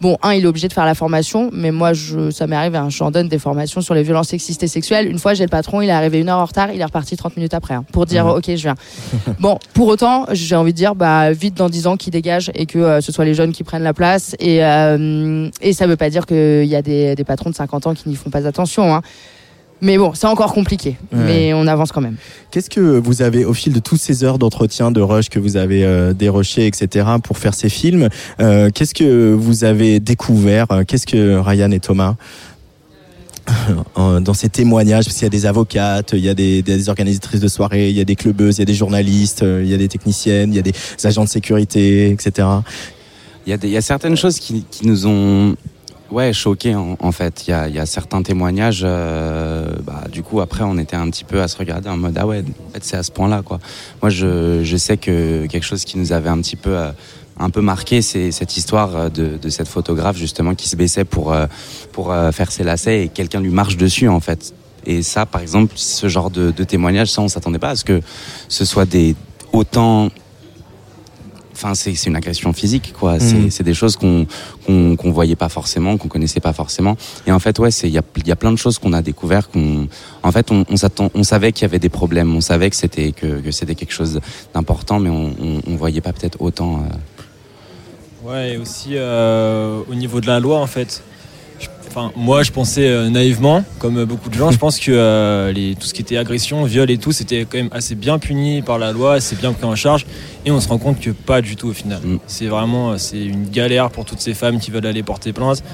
F: Bon, un, il est obligé de faire la formation, mais moi, je, ça m'est arrivé, hein, j'en donne des formations sur les violences sexistes et sexuelles. Une fois, j'ai le patron, il est arrivé une heure en retard, il est reparti 30 minutes après, hein, pour dire, ok, je viens. bon, pour autant, j'ai envie de dire, bah, vite dans 10 ans, qui dégage et que euh, ce soit les jeunes qui prennent la place. Et, euh, et ça veut pas dire qu'il y a des, des patrons de 50 ans qui n'y font pas attention. Hein. Mais bon, c'est encore compliqué,
A: Ouais.
F: mais on avance quand même.
A: Qu'est-ce que vous avez, au fil de toutes ces heures d'entretien, de rush que vous avez euh, déroché, etc., pour faire ces films, euh, qu'est-ce que vous avez découvert euh, Qu'est-ce que Ryan et Thomas euh, dans ces témoignages, parce qu'il y a des avocates, il y a des, des organisatrices de soirées, il y a des clubeuses, il y a des journalistes, il y a des techniciennes, il y a des agents de sécurité, etc.
G: Il y, a des- il y a certaines choses qui, qui nous ont ouais, choqués en, en fait. Il y a, y a certains témoignages, euh, bah, du coup après on était un petit peu à se regarder en mode ah ouais, en fait c'est à ce point-là quoi. Moi je, je sais que quelque chose qui nous avait un petit peu euh, un peu marqué, c'est cette histoire euh, de, de cette photographe justement qui se baissait pour euh, pour faire ses lacets et quelqu'un lui marche dessus en fait. Et ça, par exemple, ce genre de, de témoignage, ça on s'attendait pas à ce que ce soit des autant Enfin, c'est c'est une agression physique, quoi. C'est c'est des choses qu'on qu'on voyait pas forcément, qu'on connaissait pas forcément. Et en fait, ouais, c'est il y a il y a plein de choses qu'on a découvert. Qu'on, en fait, on, on s'attend, on savait qu'il y avait des problèmes, on savait que c'était que, que c'était quelque chose d'important, mais on, on, on voyait pas peut-être autant. euh,
E: Ouais, et aussi euh, au niveau de la loi, en fait. Enfin, moi, je pensais euh, naïvement, comme beaucoup de gens, je pense que euh, les, tout ce qui était agression, viol et tout, c'était quand même assez bien puni par la loi, c'est bien pris en charge, et on se rend compte que pas du tout au final.
G: Mm.
E: C'est vraiment, euh, c'est une galère pour toutes ces femmes qui veulent aller porter plainte.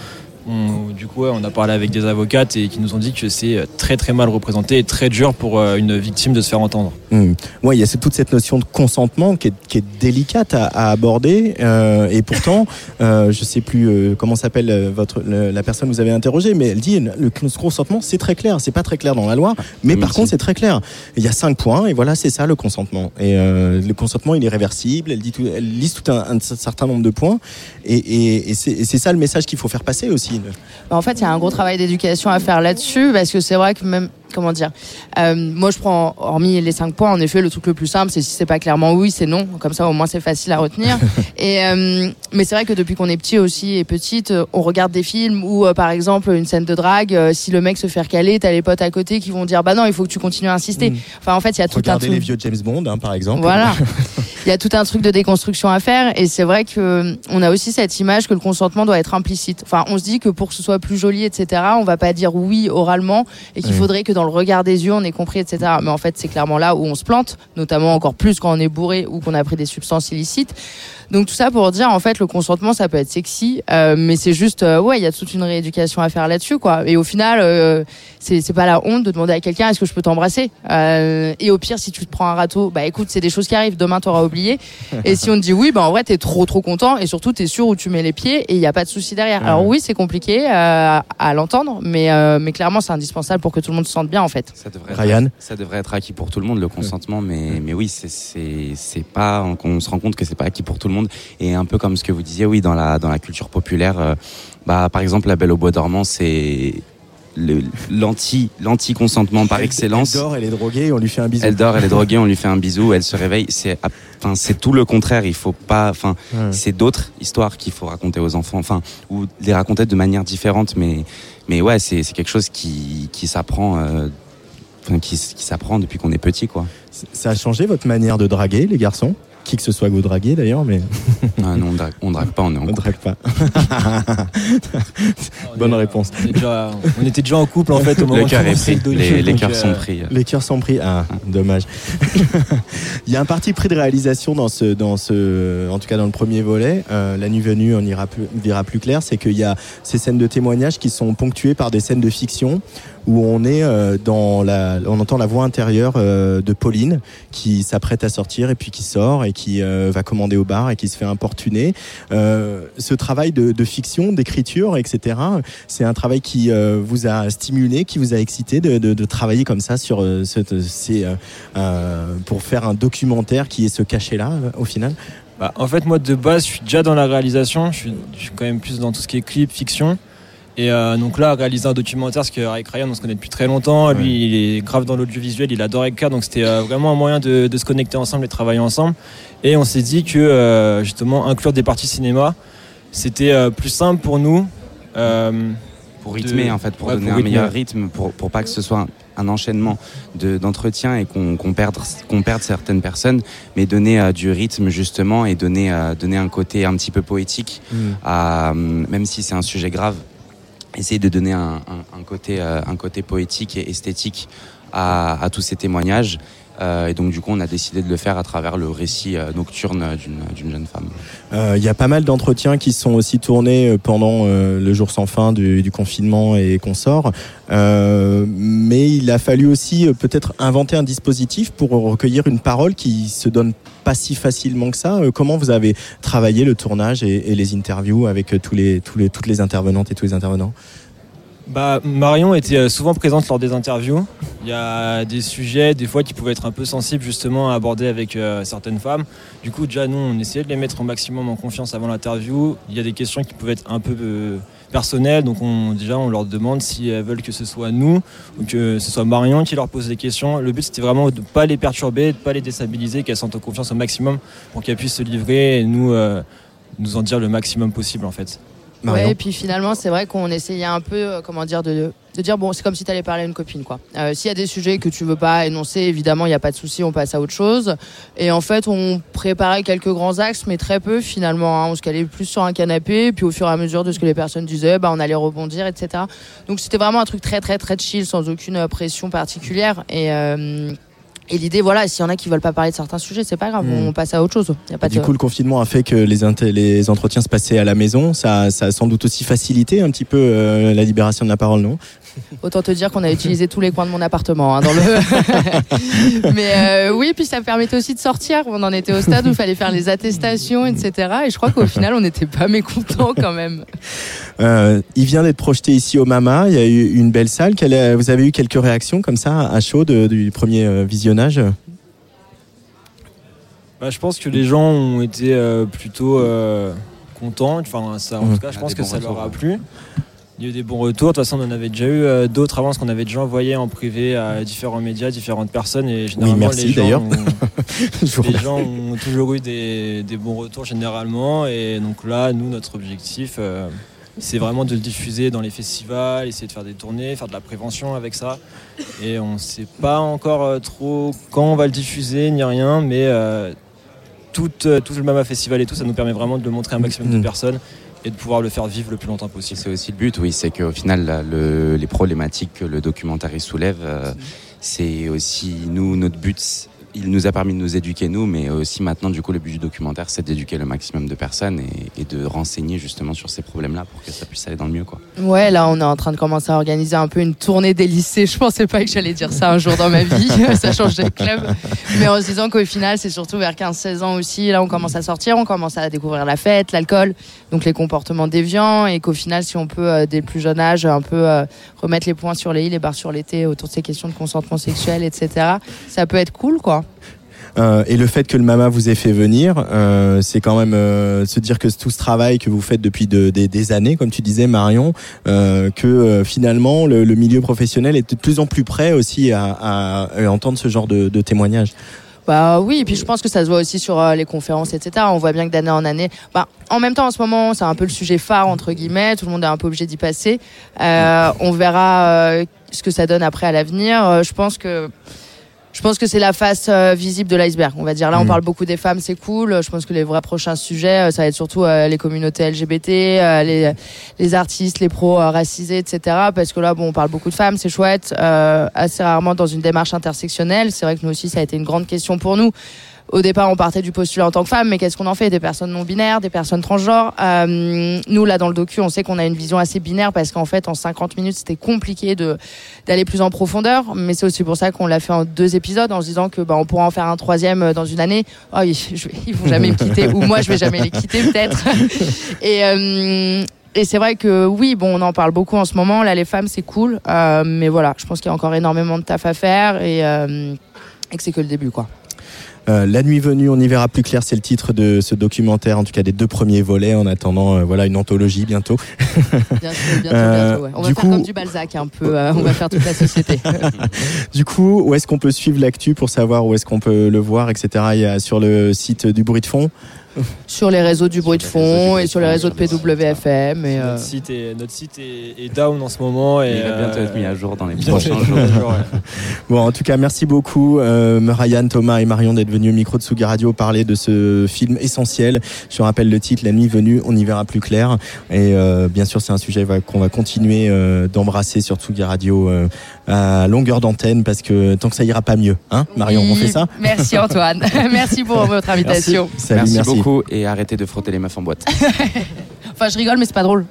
E: On- du coup, ouais, on a parlé avec des avocates et qui nous ont dit que c'est euh, très très mal représenté et très dur pour euh, une victime de se faire entendre.
A: Hmm. Ouais, il y a toute cette notion de consentement qui est, qui est délicate à, à aborder, euh, et pourtant, euh, je sais plus euh, comment s'appelle votre le- la personne que vous avez interrogée, mais elle dit le consentement c'est très clair, c'est pas très clair dans la loi, mais par
G: si.
A: contre c'est très clair. Il y a cinq points et voilà c'est ça le consentement. Et euh, le consentement il est réversible. Elle dit tout, elle liste tout un, un certain nombre de points, et, et, et c'est et c'est ça le message qu'il faut faire passer aussi.
F: Bah, En fait, il y a un gros travail d'éducation à faire là-dessus parce que c'est vrai que même comment dire euh, moi je prends hormis les cinq points en effet le truc le plus simple c'est si c'est pas clairement oui c'est non comme ça au moins c'est facile à retenir et euh, mais c'est vrai que depuis qu'on est petit aussi et petite euh, on regarde des films où euh, par exemple une scène de drague si le mec se fait recaler t'as les potes à côté qui vont dire bah non il faut que tu continues à insister
A: Mm.
F: enfin en fait il y a tout un truc
A: les vieux James Bond hein, par exemple.
F: voilà. Il y a tout un truc de déconstruction à faire et c'est vrai que on a aussi cette image que le consentement doit être implicite. Enfin, on se dit que pour que ce soit plus joli, etc., on va pas dire oui oralement et qu'il
A: Oui.
F: faudrait que dans le regard des yeux on ait compris, etc. Mais en fait, c'est clairement là où on se plante, notamment encore plus quand on est bourré ou qu'on a pris des substances illicites. Donc tout ça pour dire en fait le consentement ça peut être sexy, euh, mais c'est juste euh, ouais il y a toute une rééducation à faire là-dessus quoi. Et au final euh, c'est c'est pas la honte de demander à quelqu'un est-ce que je peux t'embrasser? Euh, Et au pire si tu te prends un râteau bah écoute c'est des choses qui arrivent demain t'auras oublié. Et si on te dit oui bah en vrai t'es trop trop content et surtout t'es sûr où tu mets les pieds et il y a pas de souci derrière.
A: Ouais.
F: Alors oui c'est compliqué euh, à l'entendre mais euh, mais clairement c'est indispensable pour que tout le monde se sente bien en fait.
G: Ça devrait,
A: Ryan.
G: être, ça devrait être acquis pour tout le monde, le consentement, mais, mais oui, c'est- c'est c'est pas, on se rend compte que c'est pas acquis pour tout le monde. Et un peu comme ce que vous disiez, oui, dans la, dans la culture populaire, euh, bah, par exemple, La Belle au Bois dormant, c'est le- l'anti l'anti consentement par excellence.
A: Elle dort, elle est droguée, on lui fait un bisou.
G: Elle dort, elle est droguée, on lui fait un bisou, elle se réveille. C'est, enfin, c'est tout le contraire. Il faut pas, enfin,
A: Ouais.
G: c'est d'autres histoires qu'il faut raconter aux enfants, enfin, ou les raconter de manière différente. Mais, mais ouais, c'est, quelque chose qui, qui s'apprend, euh, qui s'apprend depuis qu'on est petit, quoi.
A: Ça a changé votre manière de draguer les garçons? Qui que ce soit que vous draguez d'ailleurs, mais
G: Ah, non, on drague, on drague pas, on est en
A: on
G: couple.
A: drague pas. Bonne
E: On est-
A: réponse.
E: On, déjà, on était déjà en couple en fait au moment
G: Le
E: de
G: cœur est
E: commencer
G: pris,
E: le
G: les, les cœurs
E: euh,
G: sont pris.
A: Les cœurs sont pris. Ah, dommage. Il y a un parti pris de réalisation dans ce, dans ce, en tout cas dans le premier volet. Euh, la nuit venue, on ira plus, verra plus clair. C'est qu'il y a ces scènes de témoignages qui sont ponctuées par des scènes de fiction où on est euh, dans la, on entend la voix intérieure euh, de Pauline qui s'apprête à sortir et puis qui sort et qui euh, va commander au bar et qui se fait importuner. Ce travail de, de fiction, d'écriture, etc. C'est un travail qui vous a stimulé, qui vous a excité de, de, de travailler comme ça sur cette, ces, euh, pour faire un documentaire qui est ce cachet-là euh, au final?
E: Bah, en fait, moi de base, je suis déjà dans la réalisation. Je suis, je suis quand même plus dans tout ce qui est clip, fiction. Et euh, donc là, réaliser un documentaire, parce qu'avec Ryan, on se connaît depuis très longtemps. Lui,
A: Ouais.
E: il est grave dans l'audiovisuel, il adore Eka. Donc c'était euh, vraiment un moyen de, de se connecter ensemble et travailler ensemble. Et on s'est dit que euh, justement, inclure des parties cinéma, c'était euh, plus simple pour nous. euh,
G: pour rythmer
E: de-
G: en fait, pour
E: ouais,
G: donner
E: pour
G: un meilleur rythme, pour, pour pas que ce soit un, un enchaînement de- d'entretiens et qu'on qu'on perde, qu'on perde certaines personnes, mais donner euh, du rythme justement et donner, euh, donner un côté un petit peu poétique, à, euh, même si c'est un sujet grave, essayer de donner euh, un côté poétique et esthétique à tous ces témoignages. Euh, et donc du coup, on a décidé de le faire à travers le récit euh, nocturne d'une jeune femme.
A: Euh, Il y a pas mal d'entretiens qui sont aussi tournés euh, pendant le jour sans fin du, du confinement et consorts. Euh, mais il a fallu aussi peut-être inventer un dispositif pour recueillir une parole qui se donne pas si facilement que ça. Comment vous avez travaillé le tournage et, et les interviews avec tous les, tous les, toutes les intervenantes et tous les intervenants?
E: Bah, Marion était euh, souvent présente lors des interviews. Il y a des sujets, des fois, qui pouvaient être un peu sensibles justement à aborder avec euh, certaines femmes. Du coup, déjà, nous, on essayait de les mettre au maximum en confiance avant l'interview. Il y a des questions qui pouvaient être un peu euh, personnelles, donc on, déjà, on leur demande si elles veulent que ce soit nous ou que ce soit Marion qui leur pose des questions. Le but, c'était vraiment de ne pas les perturber, de ne pas les déstabiliser, qu'elles sentent en confiance au maximum pour qu'elles puissent se livrer et nous, nous en dire le maximum possible, en fait.
A: Marion
F: Ouais, et puis finalement, c'est vrai qu'on essayait un peu, euh, comment dire, de, de dire bon, c'est comme si tu allais parler à une copine, quoi. Euh, S'il y a des sujets que tu veux pas énoncer, évidemment, il n'y a pas de souci, on passe à autre chose. Et en fait, on préparait quelques grands axes, mais très peu finalement. hein. On se calait plus sur un canapé, puis au fur et à mesure de ce que les personnes disaient, bah, on allait rebondir, etc. Donc c'était vraiment un truc très, très, très chill, sans aucune pression particulière. Et euh, et l'idée, voilà, s'il y en a qui veulent pas parler de certains sujets, c'est pas grave,
A: Mm.
F: on passe à autre chose. Y a pas
A: Du
F: de...
A: coup, le confinement a fait que les, entretiens se passaient à la maison. Ça, ça a sans doute aussi facilité un petit peu euh, la libération de la parole, non?
F: Autant te dire qu'on a utilisé tous les coins de mon appartement hein, dans le. Mais euh, oui, puis ça permettait aussi de sortir. On en était au stade où il fallait faire les attestations, etc. Et je crois qu'au final, on n'était pas mécontents quand même.
A: Euh, il vient d'être projeté ici au Mama. Il y a eu une belle salle. Vous avez eu quelques réactions comme ça à chaud de- du premier visionnage
E: Bah, je pense que les gens ont été euh, plutôt euh, contents. Enfin, ça, en
A: Mhm.
E: tout cas, je
G: Il y a
E: pense que ça leur a plu. Il y a eu des bons retours. De toute façon, on en avait déjà eu euh, d'autres avant, parce qu'on avait déjà envoyé en privé à différents médias, différentes personnes. Et généralement,
A: merci,
E: les, gens
A: d'ailleurs.
E: ont, les gens ont toujours eu des, des bons retours généralement. Et donc là, nous, notre objectif, euh, c'est vraiment de le diffuser dans les festivals, essayer de faire des tournées, faire de la prévention avec ça. Et on ne sait pas encore euh, trop quand on va le diffuser ni rien, mais euh, tout, euh, tout le Mama Festival et tout, ça nous permet vraiment de le montrer à un maximum de
A: Mhm.
E: personnes et de pouvoir le faire vivre le plus longtemps possible.
G: C'est aussi le but, oui, c'est qu'au final, là, le- les problématiques que le documentaire soulève, euh, c'est aussi nous, notre but. Il nous a permis de nous éduquer, nous, mais aussi maintenant, du coup, le but du documentaire, c'est d'éduquer le maximum de personnes et, de renseigner justement sur ces problèmes-là pour que ça puisse aller dans le mieux, quoi.
F: Ouais, là, on est en train de commencer à organiser un peu une tournée des lycées. Je pensais pas que j'allais dire ça un jour dans ma vie. ça change de club. Mais en se disant qu'au final, c'est surtout vers 15-16 ans aussi. Là, on commence à sortir, on commence à découvrir la fête, l'alcool, donc les comportements déviants. Et qu'au final, si on peut, euh, dès le plus jeune âge, un peu euh, remettre les points sur les i, les barres sur t autour de ces questions de consentement sexuel, etc., ça peut être cool, quoi.
A: Euh, et le fait que le Mama vous ait fait venir, euh, c'est quand même euh, se dire que tout ce travail que vous faites depuis de- des- années, comme tu disais Marion, que finalement le, milieu professionnel est de plus en plus prêt aussi à, entendre ce genre de, de témoignages.
F: Bah oui, et puis je pense que ça se voit aussi sur les conférences, etc. On voit bien que d'année en année, bah, en même temps en ce moment, c'est un peu le sujet phare entre guillemets. Tout le monde est un peu obligé d'y passer. On verra ce que ça donne après à l'avenir. Je pense que je pense que c'est la face euh, visible de l'iceberg. On va dire là, on
A: Mhm.
F: parle beaucoup des femmes, c'est cool. Je pense que les vrais prochains sujets, euh, ça va être surtout euh, les communautés LGBT, euh, les les artistes, les pros euh, racisés, etc. Parce que là, bon, on parle beaucoup de femmes, c'est chouette. Euh, assez rarement dans une démarche intersectionnelle. C'est vrai que nous aussi, ça a été une grande question pour nous. Au départ, on partait du postulat en tant que femme, mais qu'est-ce qu'on en fait Des personnes non binaires, des personnes transgenres. Euh, nous, là, dans le docu, on sait qu'on a une vision assez binaire parce qu'en fait, en 50 minutes, c'était compliqué de d'aller plus en profondeur. Mais c'est aussi pour ça qu'on l'a fait en deux épisodes, en se disant que bah, on pourra en faire un troisième euh, dans une année. Oh, ils, je ils vont jamais me quitter, ou moi, je vais jamais les quitter, peut-être. Et euh, et c'est vrai que oui, bon, on en parle beaucoup en ce moment. Là, les femmes, c'est cool, Euh, mais voilà, je pense qu'il y a encore énormément de taf à faire et, euh, et que c'est que le début, quoi.
A: La nuit venue, on y verra plus clair, c'est le titre de ce documentaire, en tout cas des deux premiers volets, en attendant voilà une anthologie bientôt.
F: bientôt, bientôt, On va faire comme du Balzac un peu, on va faire toute la société.
A: du coup, où est-ce qu'on peut suivre l'actu pour savoir où est-ce qu'on peut le voir, etc. Il y a sur le site du bruit de fond
F: sur les réseaux du bruit de fond et sur les réseaux de PWFM. Et
E: notre, euh, site est, notre site est, down en ce moment. Et,
G: il va bientôt être mis à jour dans les prochains jours.
A: bon, en tout cas, merci beaucoup, euh, Ryan, Thomas et Marion, d'être venus au micro de Sugi Radio parler de ce film essentiel. Je rappelle le titre, La nuit venue, on y verra plus clair. Et euh, bien sûr, c'est un sujet qu'on va continuer euh, d'embrasser sur Sugi Radio à longueur d'antenne parce que tant que ça ira pas mieux, hein, Marion, on fait ça?
F: Merci Antoine, merci pour votre invitation.
G: merci et arrêtez de frotter les meufs en boîte.
F: enfin, je rigole, mais c'est pas drôle.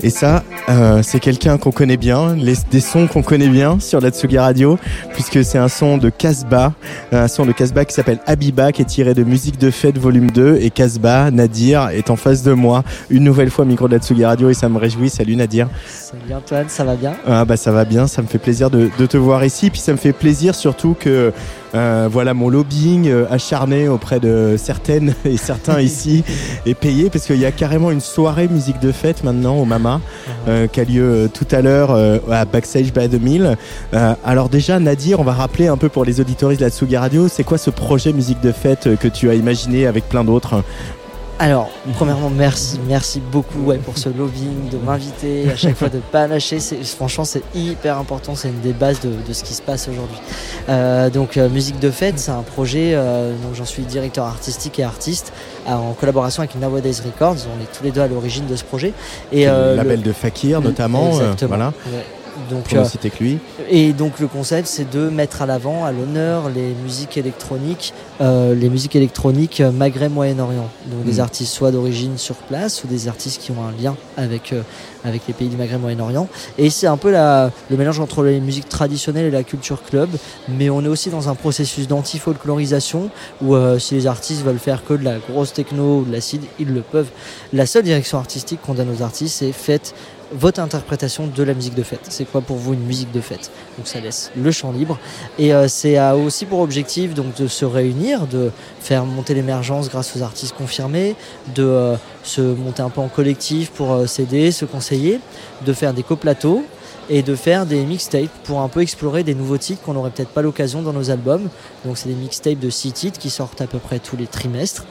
A: Et ça, euh, c'est quelqu'un qu'on connaît bien, les, des sons qu'on connaît bien sur la Tsugi Radio, puisque c'est un son de Casbah, un son de Casbah qui s'appelle Abiba, qui est tiré de Musique de Fête volume 2, et Casbah, Nadir, est en face de moi, une nouvelle fois micro de la Tsugi Radio, et ça me réjouit. Salut Nadir.
H: Salut Antoine, ça va bien?
A: Ah bah ça va bien, ça me fait plaisir de, de te voir ici, puis ça me fait plaisir surtout que euh, voilà mon lobbying euh, acharné auprès de certaines et certains ici est payé parce qu'il y a carrément une soirée musique de fête maintenant au Mama. Euh, qui a lieu tout à l'heure à Backstage by the Mill. alors déjà Nadir, on va rappeler un peu pour les auditoristes de la Tsugi Radio, c'est quoi ce projet musique de fête que tu as imaginé avec plein d'autres
H: alors, premièrement, merci, merci beaucoup pour ce lobbying, de m'inviter à chaque fois de pas lâcher. Franchement, c'est hyper important, c'est une des bases de, ce qui se passe aujourd'hui. Euh, donc, euh, Musique de Fête, c'est un projet, euh, donc j'en suis directeur artistique et artiste, en collaboration avec Nowadays Records. On est tous les deux à l'origine de ce projet.
A: Et, le label de Fakir notamment.
H: Exactement.
A: voilà.
H: Donc,
A: euh, c'était que lui.
H: Et donc le concept, c'est de mettre à l'avant, à l'honneur, les musiques électroniques, euh, les musiques électroniques Maghreb Moyen-Orient. Donc des mm. artistes soit d'origine sur place ou des artistes qui ont un lien avec euh, avec les pays du Maghreb Moyen-Orient. Et c'est un peu la, le mélange entre les musiques traditionnelles et la culture club. Mais on est aussi dans un processus d'anti-folklorisation où si les artistes veulent faire que de la grosse techno ou de l'acide, ils le peuvent. La seule direction artistique qu'on donne aux artistes, c'est faites votre interprétation de la musique de fête. C'est quoi pour vous une musique de fête? Donc ça laisse le champ libre. Et euh, c'est aussi pour objectif donc, de se réunir, de faire monter l'émergence grâce aux artistes confirmés, de euh, se monter un peu en collectif pour euh, s'aider, se conseiller, de faire des coplateaux et de faire des mixtapes pour un peu explorer des nouveaux titres qu'on n'aurait peut-être pas l'occasion dans nos albums. Donc c'est des mixtapes de six titres qui sortent à peu près tous les trimestres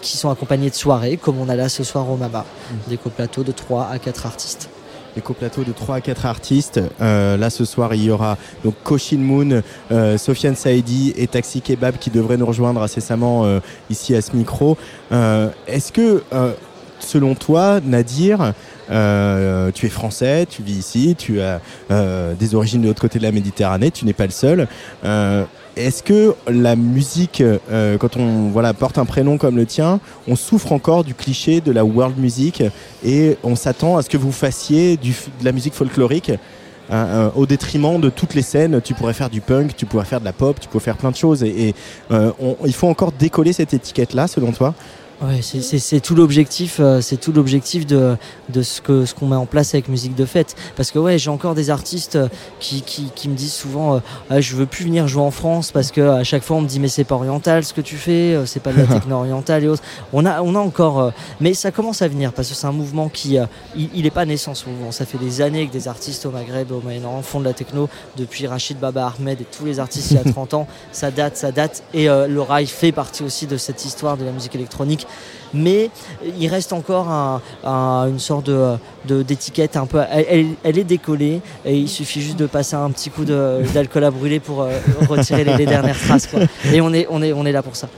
H: qui sont accompagnés de soirées comme on a là ce soir au Mama, mmh. des coplateaux de 3 à 4 artistes.
A: Des coplateaux de 3 à 4 artistes. Euh, là, ce soir, il y aura donc Koshin Moon, euh, Sofiane Saidi et Taxi Kebab qui devraient nous rejoindre incessamment euh, ici à ce micro. Est-ce que, selon toi, Nadir, tu es français, tu vis ici, tu as des origines de l'autre côté de la Méditerranée, tu n'es pas le seul. Est-ce que la musique, euh, quand on voilà, porte un prénom comme le tien, on souffre encore du cliché de la world music et on s'attend à ce que vous fassiez de la musique folklorique hein, euh, au détriment de toutes les scènes. Tu pourrais faire du punk, tu pourrais faire de la pop, tu pourrais faire plein de choses et, euh, il faut encore décoller cette étiquette-là selon toi?
H: Ouais, c'est- tout l'objectif, euh, c'est tout l'objectif de, de ce que ce qu'on met en place avec musique de fête. Parce que ouais, j'ai encore des artistes euh, qui, qui, qui me disent souvent, euh, Ah, je veux plus venir jouer en France parce que à chaque fois on me dit mais c'est pas oriental ce que tu fais, euh, c'est pas de la techno orientale et autres. On a on a encore, euh, mais ça commence à venir parce que c'est un mouvement qui, euh, il, il est pas naissant ce mouvement. Ça fait des années que des artistes au Maghreb, au Moyen-Orient font de la techno depuis Rachid Baba Ahmed et tous les artistes il y a 30 ans. Ça date, ça date et euh, le rail fait partie aussi de cette histoire de la musique électronique mais il reste encore un- un- une sorte de d'étiquette un peu elle, est décollée et il suffit juste de passer un petit coup d'alcool à brûler pour euh, retirer les, dernières traces et on est là pour ça.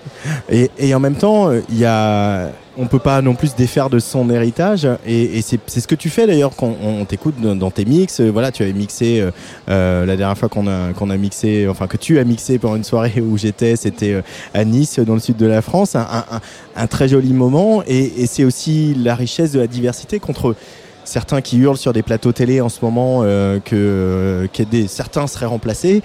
A: Et, et en même temps, euh, il y a, on peut pas non plus défaire de son héritage. Et, c'est ce que tu fais d'ailleurs quand on, t'écoute dans, tes mix. Euh, Voilà, tu avais mixé euh, euh, la dernière fois qu'on a, mixé, enfin que tu as mixé pendant une soirée où j'étais, c'était à Nice, dans le sud de la France. Un, très joli moment. Et, c'est aussi la richesse de la diversité contre certains qui hurlent sur des plateaux télé en ce moment que, certains seraient remplacés.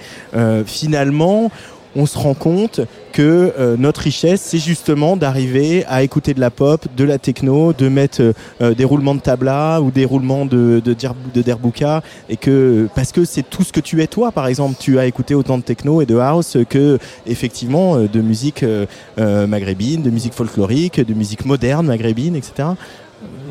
A: Finalement, on se rend compte que euh, notre richesse, c'est justement d'arriver à écouter de la pop, de la techno, de mettre euh, euh, des roulements de tabla ou des roulements de, de, derbuka, et que parce que c'est tout ce que tu es toi, par exemple, tu as écouté autant de techno et de house que effectivement de musique maghrébine, de musique folklorique, de musique moderne maghrébine, etc.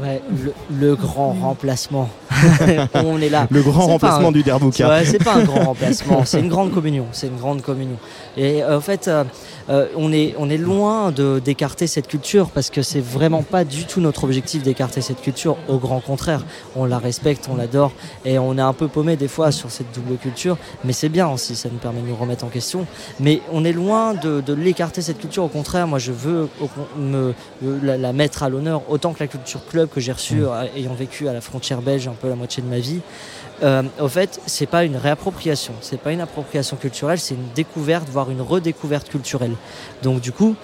H: ouais, le, le grand remplacement on est là
A: Le grand remplacement
H: un-
A: du derbuka.
H: Ouais, c'est pas un grand remplacement, c'est une grande communion. C'est une grande communion. Et euh, en fait, euh, on, est, on est loin de- d'écarter cette culture parce que c'est vraiment pas du tout notre objectif d'écarter cette culture. Au grand contraire, on la respecte, on l'adore et on est un peu paumé des fois sur cette double culture. Mais c'est bien aussi, ça nous permet de nous remettre en question. Mais on est loin de, de l'écarter cette culture. Au contraire, moi je veux au con- me, euh, la, la mettre à l'honneur autant que la culture club que j'ai reçue euh, ayant vécu à la frontière belge un peu la moitié de ma vie. Euh, au fait, c'est pas une réappropriation, c'est pas une appropriation culturelle, c'est une découverte, voire une redécouverte culturelle. Donc du coup,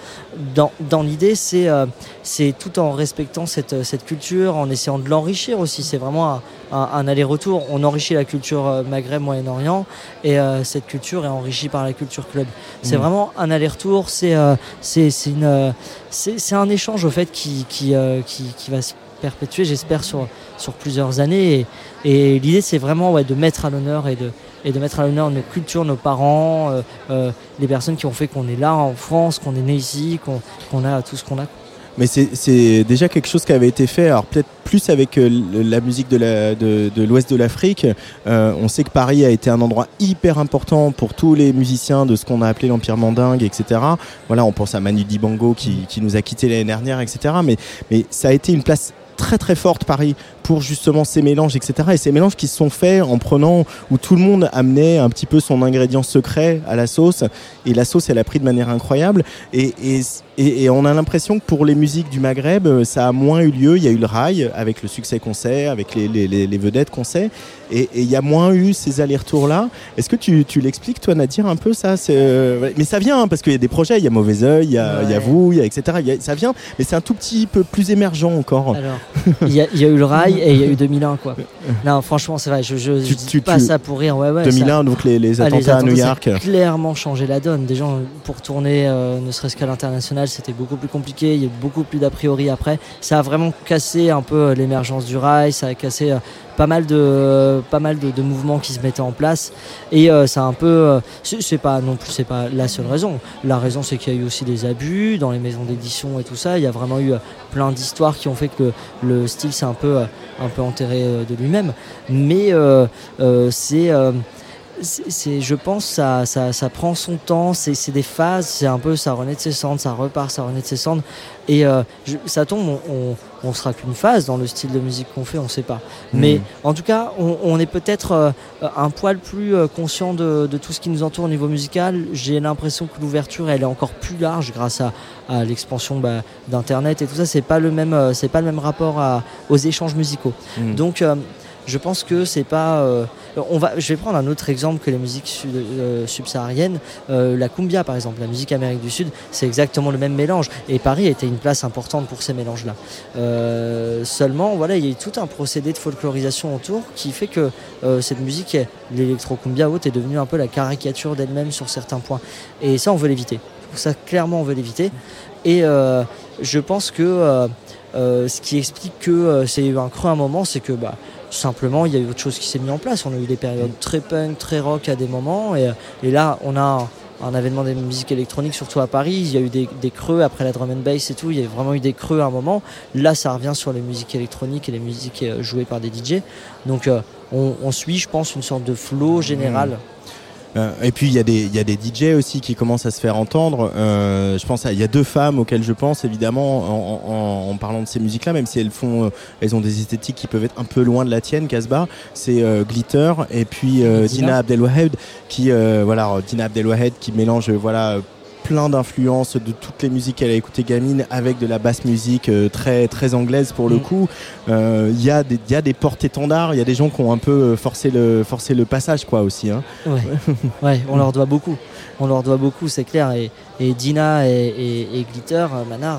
H: dans, dans l'idée, c'est euh, c'est tout en respectant cette, cette culture, en essayant de l'enrichir aussi. C'est vraiment un, un- un aller-retour. On enrichit la culture euh, Maghreb, Moyen-Orient, et euh, cette culture est enrichie par la culture club. C'est
A: Mhm.
H: vraiment un aller-retour. C'est euh, c'est c'est une euh, c'est c'est un échange au fait qui qui, euh, qui, qui va se perpétuer, j'espère, sur, sur plusieurs années. Et, et l'idée, c'est vraiment de mettre à l'honneur et de, et de mettre à l'honneur nos cultures, nos parents, euh, euh, les personnes qui ont fait qu'on est là en France, qu'on est né ici, qu'on a tout ce qu'on a.
A: Mais c'est- déjà quelque chose qui avait été fait, alors peut-être plus avec euh, la musique de l'ouest de l'Afrique. On sait que Paris a été un endroit hyper important pour tous les musiciens de ce qu'on a appelé l'Empire mandingue, etc. Voilà, on pense à Manu Dibango qui, nous a quittés l'année dernière, etc. Mais ça a été une place très très forte Paris pour justement ces mélanges etc et ces mélanges qui se sont faits en prenant où tout le monde amenait un petit peu son ingrédient secret à la sauce et la sauce elle a pris de manière incroyable. Et, et, et, et on a l'impression que pour les musiques du Maghreb ça a moins eu lieu. Il y a eu le rail avec le succès qu'on sait avec les, les, les, les vedettes qu'on sait et il y a moins eu ces allers-retours là est-ce que tu, tu l'expliques toi Nadir un peu ça euh, mais ça vient hein, parce qu'il y a des projets il y a Mauvais Oeil il y a, y a vous il y a etc Il y a- ça vient mais c'est un tout petit peu plus émergent encore.
H: Y, il y a eu le rail et il y a eu 2001, quoi. Non, franchement, c'est vrai, je, je, je
A: Tu-
H: dis
A: tu-
H: pas
A: tu-
H: ça pour rire. Ouais, ouais, ça-
A: 2001 donc les, les
H: Ah, les
A: attentats à New York
H: Ça a clairement changé la donne. Des gens, pour tourner, euh, ne serait-ce qu'à l'international, c'était beaucoup plus compliqué. Il y a eu beaucoup plus d'a priori après. Ça a vraiment cassé un peu euh, l'émergence du rail. Ça a cassé euh, pas mal de, pas mal de, de mouvements qui se mettaient en place. Et euh, ça un peu. euh, c'est pas non plus, c'est pas la seule raison. La raison, c'est qu'il y a eu aussi des abus dans les maisons d'édition et tout ça. Il y a vraiment eu euh, plein d'histoires qui ont fait que le style s'est un peu, euh, un peu enterré euh, de lui-même. Mais euh, c'est. C'est, je pense ça, ça, ça prend son temps, c'est, c'est des phases, c'est un peu ça renaît de ses cendres, ça repart, ça renaît de ses cendres. Et euh, je- ça tombe, on, on, on sera qu'une phase dans le style de musique qu'on fait, on sait pas. Mais
A: Mm.
H: en tout cas, on, on est peut-être euh, un poil plus euh, conscient de, de tout ce qui nous entoure au niveau musical. J'ai l'impression que l'ouverture, elle est encore plus large grâce à, à l'expansion bah, d'internet et tout ça. C'est pas le même, c'est pas le même rapport à, aux échanges musicaux.
A: Mm.
H: Donc, je pense que c'est pas. euh, on va, je vais prendre un autre exemple que les musiques sud- euh, subsahariennes. Euh, la cumbia, par exemple, la musique Amérique du Sud, c'est exactement le même mélange. Et Paris était une place importante pour ces mélanges-là. Euh, seulement, voilà, il y a eu tout un procédé de folklorisation autour qui fait que euh, cette musique, l'électro-cumbia haute, est devenue un peu la caricature d'elle-même sur certains points. Et ça, on veut l'éviter. Ça, clairement, on veut l'éviter. Et euh, je pense que ce qui explique que c'est eu un creux à un moment, c'est que bah, simplement il y a eu autre chose qui s'est mis en place. On a eu des périodes très punk, très rock à des moments, et, et là on a un, un avènement des musiques électroniques, surtout à Paris. Il y a eu des, des creux après la drum and bass et tout. Il y a vraiment eu des creux à un moment. Là, ça revient sur les musiques électroniques et les musiques euh, jouées par des DJ. Donc euh, on, on suit, je pense, une sorte de flow général.
A: Euh, et puis il y, a des- il y a des DJ aussi qui commencent à se faire entendre. Euh, je pense à- il y a deux femmes auxquelles je pense évidemment en, en- en parlant de ces musiques-là, même si elles font, euh, elles ont des esthétiques qui peuvent être un peu loin de la tienne, Casbah. C'est euh, Glitter et puis euh, Dina.
H: Dina.
A: Abdelwahed qui, euh, voilà, Dina Abdelwahed qui mélange, euh, voilà. Euh, plein d'influences de toutes les musiques qu'elle a écoutées gamine avec de la basse musique euh, très très anglaise pour le
H: Mm.
A: coup Euh, il y a des il y a des portes étendards il y a des gens qui ont un peu euh, forcé le forcé le passage quoi aussi hein.
H: Ouais, ouais on leur doit beaucoup. On leur doit beaucoup, c'est clair. Et, et Dina et, et- et Glitter, euh, Manar,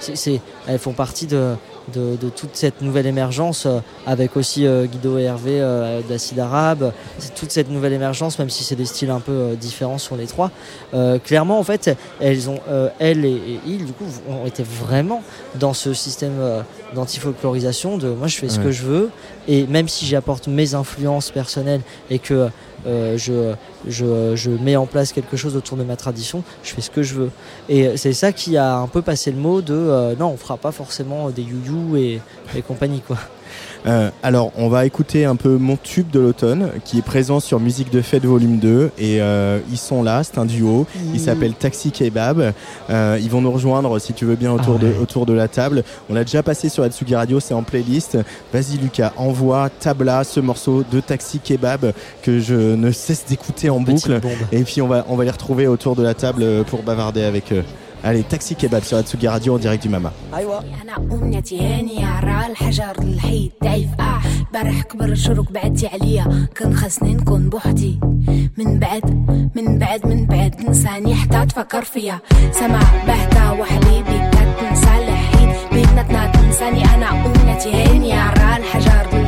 H: c'est- elles font partie de, de, de toute cette nouvelle émergence, euh, avec aussi euh, Guido et Hervé euh, d'Acide Arabe. C'est toute cette nouvelle émergence, même si c'est des styles un peu euh, différents sur les trois. Euh, clairement, en fait, elles ont, euh, elles et, et il, du coup, ont été vraiment dans ce système euh, d'anti-folklorisation de moi je fais ce
A: Ouais.
H: que je veux et même si j'apporte mes influences personnelles et que euh, je, je, je mets en place quelque chose autour de ma tradition, je fais ce que je veux. Et c'est ça qui a un peu passé le mot de euh, non, on fera pas forcément des you et, et compagnie quoi.
A: Euh, alors, on va écouter un peu mon tube de l'automne qui est présent sur Musique de Fête Volume 2 et euh, ils sont là, c'est un duo. Il s'appelle Taxi Kebab. Euh, ils vont nous rejoindre si tu veux bien autour,
H: Ah ouais.
A: de, autour de la table. On l'a déjà passé sur la Tsugi Radio, c'est en playlist. Vas-y Lucas, envoie Tabla, ce morceau de Taxi Kebab que je ne cesse d'écouter en
H: Petite
A: boucle.
H: bombe.
A: Et puis on va, on va les retrouver autour de la table pour bavarder avec eux. Allez, Taxi Kebab sur la Tsugi Radio en direct du Mama.
I: أنا امنيتي هانية راه الحجر الحيد ضعيف. آه برح كبر شروك بعدتي عليا. كان خاصني نكون بوحدي. من بعد من بعد من بعد نساني حتى تفكر فيا. سما بهتا وحبيبي كتنسى الحيد. بيناتنا تنساني. أنا امنيتي هانية راه الحجر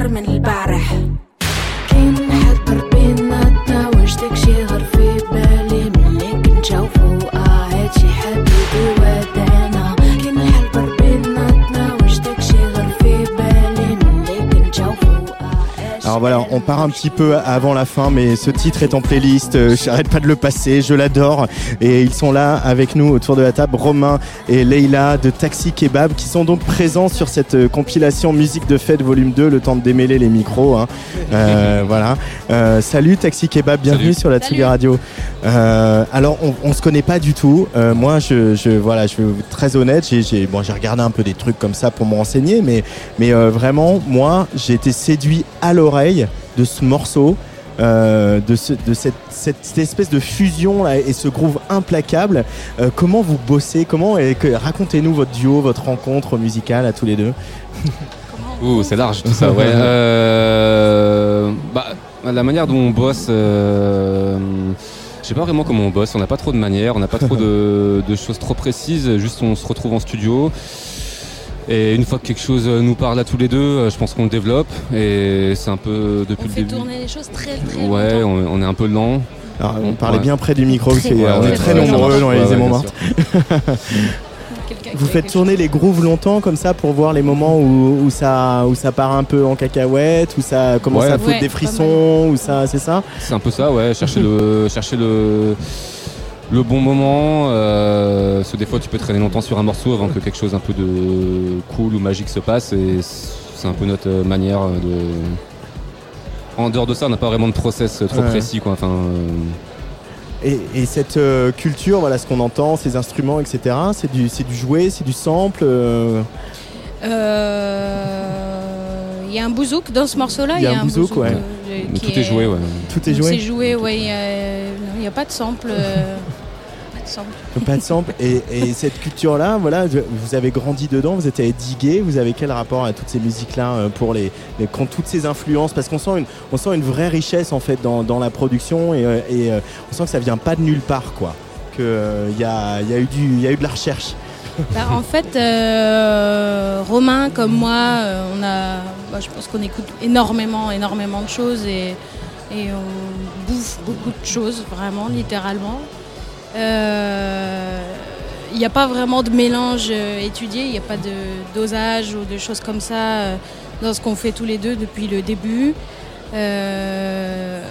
I: Carmen
A: Alors voilà, on part un petit peu avant la fin, mais ce titre est en playlist. euh, J'arrête pas de le passer, je l'adore. Et ils sont là avec nous autour de la table, Romain et Leïla de Taxi Kebab, qui sont donc présents sur cette euh, compilation Musique de fête volume 2, le temps de démêler les micros. hein. Euh, voilà. Euh, salut Taxi Kebab, bienvenue sur la Tsugi Radio. Euh, alors on, on se connaît pas du tout. Euh, moi, je, je voilà, je vais vous être très honnête. J'ai, j'ai, bon, j'ai regardé un peu des trucs comme ça pour me renseigner, mais, mais euh, vraiment, moi, j'ai été séduit à l'oreille de ce morceau. euh, de, ce- de cette, cette- cette espèce de fusion là, et ce groove implacable. Euh, comment vous bossez? Comment et que- racontez-nous votre duo, votre rencontre musicale à tous les deux?
J: Ouh, c'est large tout ça, ouais. Euh, bah, la manière dont on bosse, je sais pas vraiment comment on bosse. On n'a pas trop de manière, on n'a pas trop de, de choses trop précises. Juste, on se retrouve en studio. Et une fois que quelque chose nous parle à tous les deux, euh, je pense qu'on le développe. Et c'est un peu depuis
K: On
J: le
K: fait
J: début.
K: tourner les choses très très
J: Ouais, on, on est un peu lent.
A: Alors, on
J: On-
A: parlait
J: ouais.
A: bien près du micro, parce qu'on est très nombreux dans les éléments
K: qui
A: Vous
K: fait
A: faites tourner les grooves longtemps comme ça pour voir les moments où, où ça, où ça part un peu en cacahuète, où ça commence
J: Ouais.
A: à foutre
K: Ouais,
A: des frissons, où ça, c'est ça?
J: C'est un peu ça, ouais. Chercher le, chercher le, le bon moment. Euh, parce que des fois, tu peux traîner longtemps sur un morceau avant que quelque chose un peu de cool ou magique se passe. Et c'est un peu notre manière de. En dehors de ça, on n'a pas vraiment de process trop
A: Ouais.
J: précis, quoi. Enfin, euh,
A: Et, et cette euh, culture, voilà ce qu'on entend, ces instruments, etc. C'est du, c'est du jouet, c'est du sample. euh,
K: Euh, Il y a un bouzouk dans ce morceau-là.
A: Il y a un bouzouk, ouais.
K: qui
J: tout est joué, ouais.
A: tout est
K: Donc C'est
A: joué.
K: joué, ouais. A- il n'y a pas de sample. pas de sample.
A: Pas de sample. Et, et cette culture-là, voilà, vous avez grandi dedans, vous êtes allé diguer, vous avez quel rapport à toutes ces musiques-là euh, pour les, les- quand toutes ces influences? Parce qu'on sent une, on sent une vraie richesse en fait dans, dans la production et, euh, et, euh, on sent que ça vient pas de nulle part, quoi. Que euh, il y, a, y a eu du, il y a eu de la recherche.
K: Bah, en fait, euh, Romain, comme moi, on a, bah, je pense qu'on écoute énormément, énormément de choses et, et on bouffe beaucoup de choses, vraiment, littéralement. Euh, Il n'y a pas vraiment de mélange euh, étudié, il n'y a pas de dosage ou de choses comme ça euh, dans ce qu'on fait tous les deux depuis le début. Euh,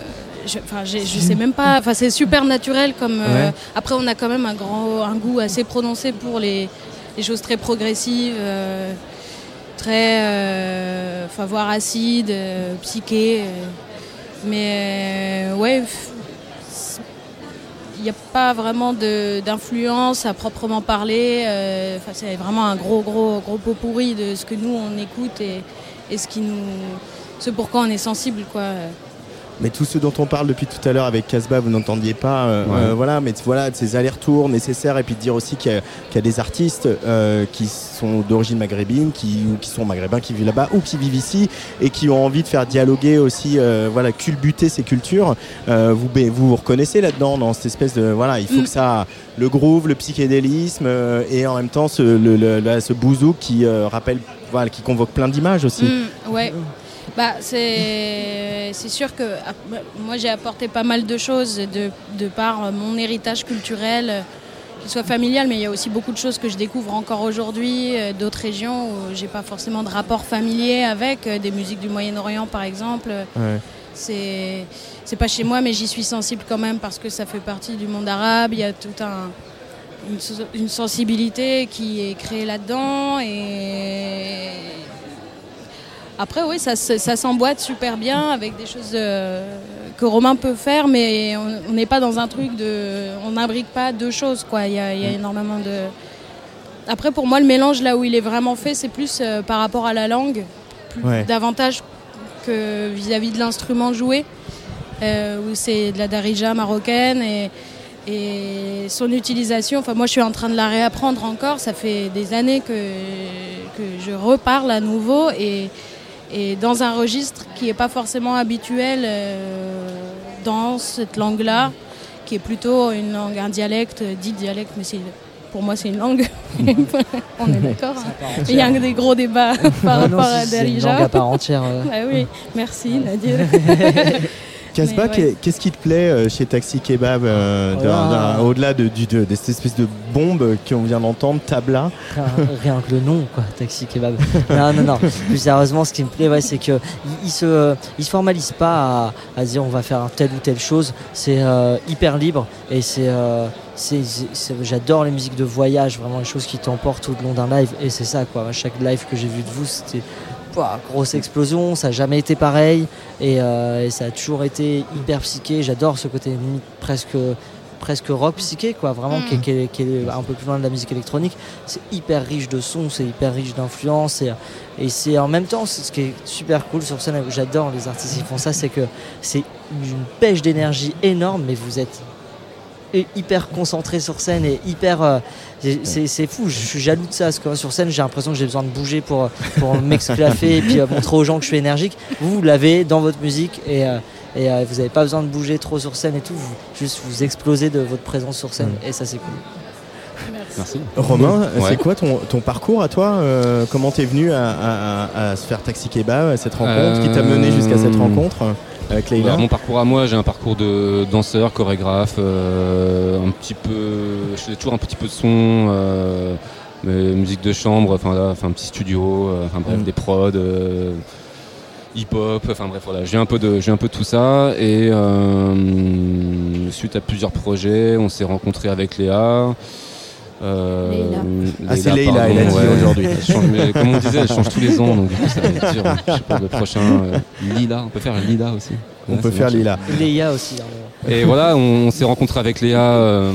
K: je, je sais même pas. Enfin, c'est super naturel comme. euh,
A: Ouais.
K: Après, on a quand même un grand, un goût assez prononcé pour les, les choses très progressives, euh, très, euh, enfin, voire acides, euh, psychées. euh. mais euh, ouais, il n'y a pas vraiment d'influence à proprement parler. euh, c'est vraiment un gros, gros, gros pot pourri de ce que nous on écoute et, ce qui nous, ce pourquoi on est sensible.
A: Mais tout ce dont on parle depuis tout à l'heure avec Casbah, vous n'entendiez pas, euh,
J: Ouais.
A: euh, voilà, mais voilà, de ces allers-retours nécessaires et puis de dire aussi qu'il y, a- qu'il y a des artistes euh, qui sont d'origine maghrébine, qui, ou qui sont maghrébins, qui vivent là-bas ou qui vivent ici et qui ont envie de faire dialoguer aussi, euh, voilà, culbuter ces cultures. Euh, vous, vous vous reconnaissez là-dedans, dans cette espèce de, voilà, il faut
K: Mm.
A: que ça, le groove, le psychédélisme euh, et en même temps ce, le, le- là, ce bouzou qui euh, rappelle, voilà, qui convoque plein d'images aussi.
K: Mm, ouais. Bah, c'est c'est sûr que moi j'ai apporté pas mal de choses de, de par mon héritage culturel, qu'il soit familial, mais il y a aussi beaucoup de choses que je découvre encore aujourd'hui, euh, d'autres régions où j'ai pas forcément de rapport familier avec, euh, des musiques du Moyen-Orient par exemple.
A: Ouais.
K: C'est c'est pas chez moi, mais j'y suis sensible quand même parce que ça fait partie du monde arabe. Il y a tout un une sensibilité qui est créée là-dedans et après oui ça, se- ça s'emboîte super bien avec des choses euh, que Romain peut faire, mais on n'est pas dans un truc de on n'imbrique pas deux choses quoi. Il y a, il y a énormément de après pour moi le mélange là où il est vraiment fait c'est plus euh, par rapport à la langue plus-
A: Ouais.
K: davantage que vis-à-vis de l'instrument joué, euh, où c'est de la darija marocaine et, et son utilisation. Enfin, moi, je suis en train de la réapprendre encore. Ça fait des années que, que je reparle à nouveau et, et dans un registre qui n'est pas forcément habituel euh, dans cette langue-là, qui est plutôt une langue, un dialecte, dit dialecte, mais c'est pour moi, c'est une langue. On est d'accord. hein. Il y a des gros débats par rapport à
H: c'est- c'est une
K: Darija.
H: langue à part entière. euh.
K: Ah oui, merci Nadir.
A: Casbah,
K: ouais.
A: qu'est-ce qui te plaît euh, chez Taxi Kebab euh, d'un- d'un- Au-delà de, du- de, de cette espèce de bombe qu'on vient d'entendre, Tabla?
H: rien, rien que le nom, quoi, taxi kebab. Non, non, non. Plus sérieusement, ce qui me plaît, ouais, c'est il, il se, il se formalise pas à, à dire on va faire telle ou telle chose. C'est euh, hyper libre et c'est, euh, c'est, c'est- c'est- j'adore les musiques de voyage, vraiment les choses qui t'emportent tout le long d'un live. Et c'est ça, quoi. À chaque live que j'ai vu de vous, c'était Pouah, grosse explosion. Ça n'a jamais été pareil et, euh, et ça a toujours été hyper psyché. J'adore ce côté presque presque rock psyché quoi vraiment qui, est- qui est, qui est un peu plus loin de la musique électronique c'est hyper riche de sons c'est hyper riche d'influences et, et c'est en même temps c'est ce qui est super cool sur scène j'adore les artistes qui font ça c'est que c'est une pêche d'énergie énorme mais vous êtes hyper concentré sur scène et hyper euh, c'est- fou. Je suis jaloux de ça parce que sur scène j'ai l'impression que j'ai besoin de bouger pour, pour m'exclaffer et puis euh, montrer aux gens que je suis énergique. Vous, vous l'avez dans votre musique et, euh, et euh, vous n'avez pas besoin de bouger trop sur scène et tout. Vous, juste vous explosez de votre présence sur scène et ça c'est cool.
J: Merci.
A: Romain,
J: Ouais.
A: c'est quoi ton, ton parcours à toi Euh, Comment t'es venu à, à- à- à se faire Taxi Kebab, à cette rencontre Qui t'a mené jusqu'à cette rencontre? Avec Leïla
J: mon parcours à moi, j'ai un parcours de danseur, chorégraphe, euh, un petit peu, je fais toujours un petit peu de son, euh, musique de chambre, enfin là, un petit studio, euh, enfin bref,
A: Mm.
J: des prods, euh, hip-hop, enfin bref voilà, j'ai un peu de, j'ai un peu de tout ça et euh, suite à plusieurs projets, on s'est rencontrés avec Léa. Euh,
K: Leïla.
A: Ah, c'est Leïla, elle a dit aujourd'hui.
J: Comme on disait, elle change tous les ans, donc du coup ça va être dur. Je sais pas, le prochain, euh, Lila, on peut faire Lila aussi.
A: On
J: Ouais,
A: peut
J: ça
A: faire. Leïla.
H: Léa aussi hein.
J: Et voilà, on, on s'est rencontrés avec Léa euh,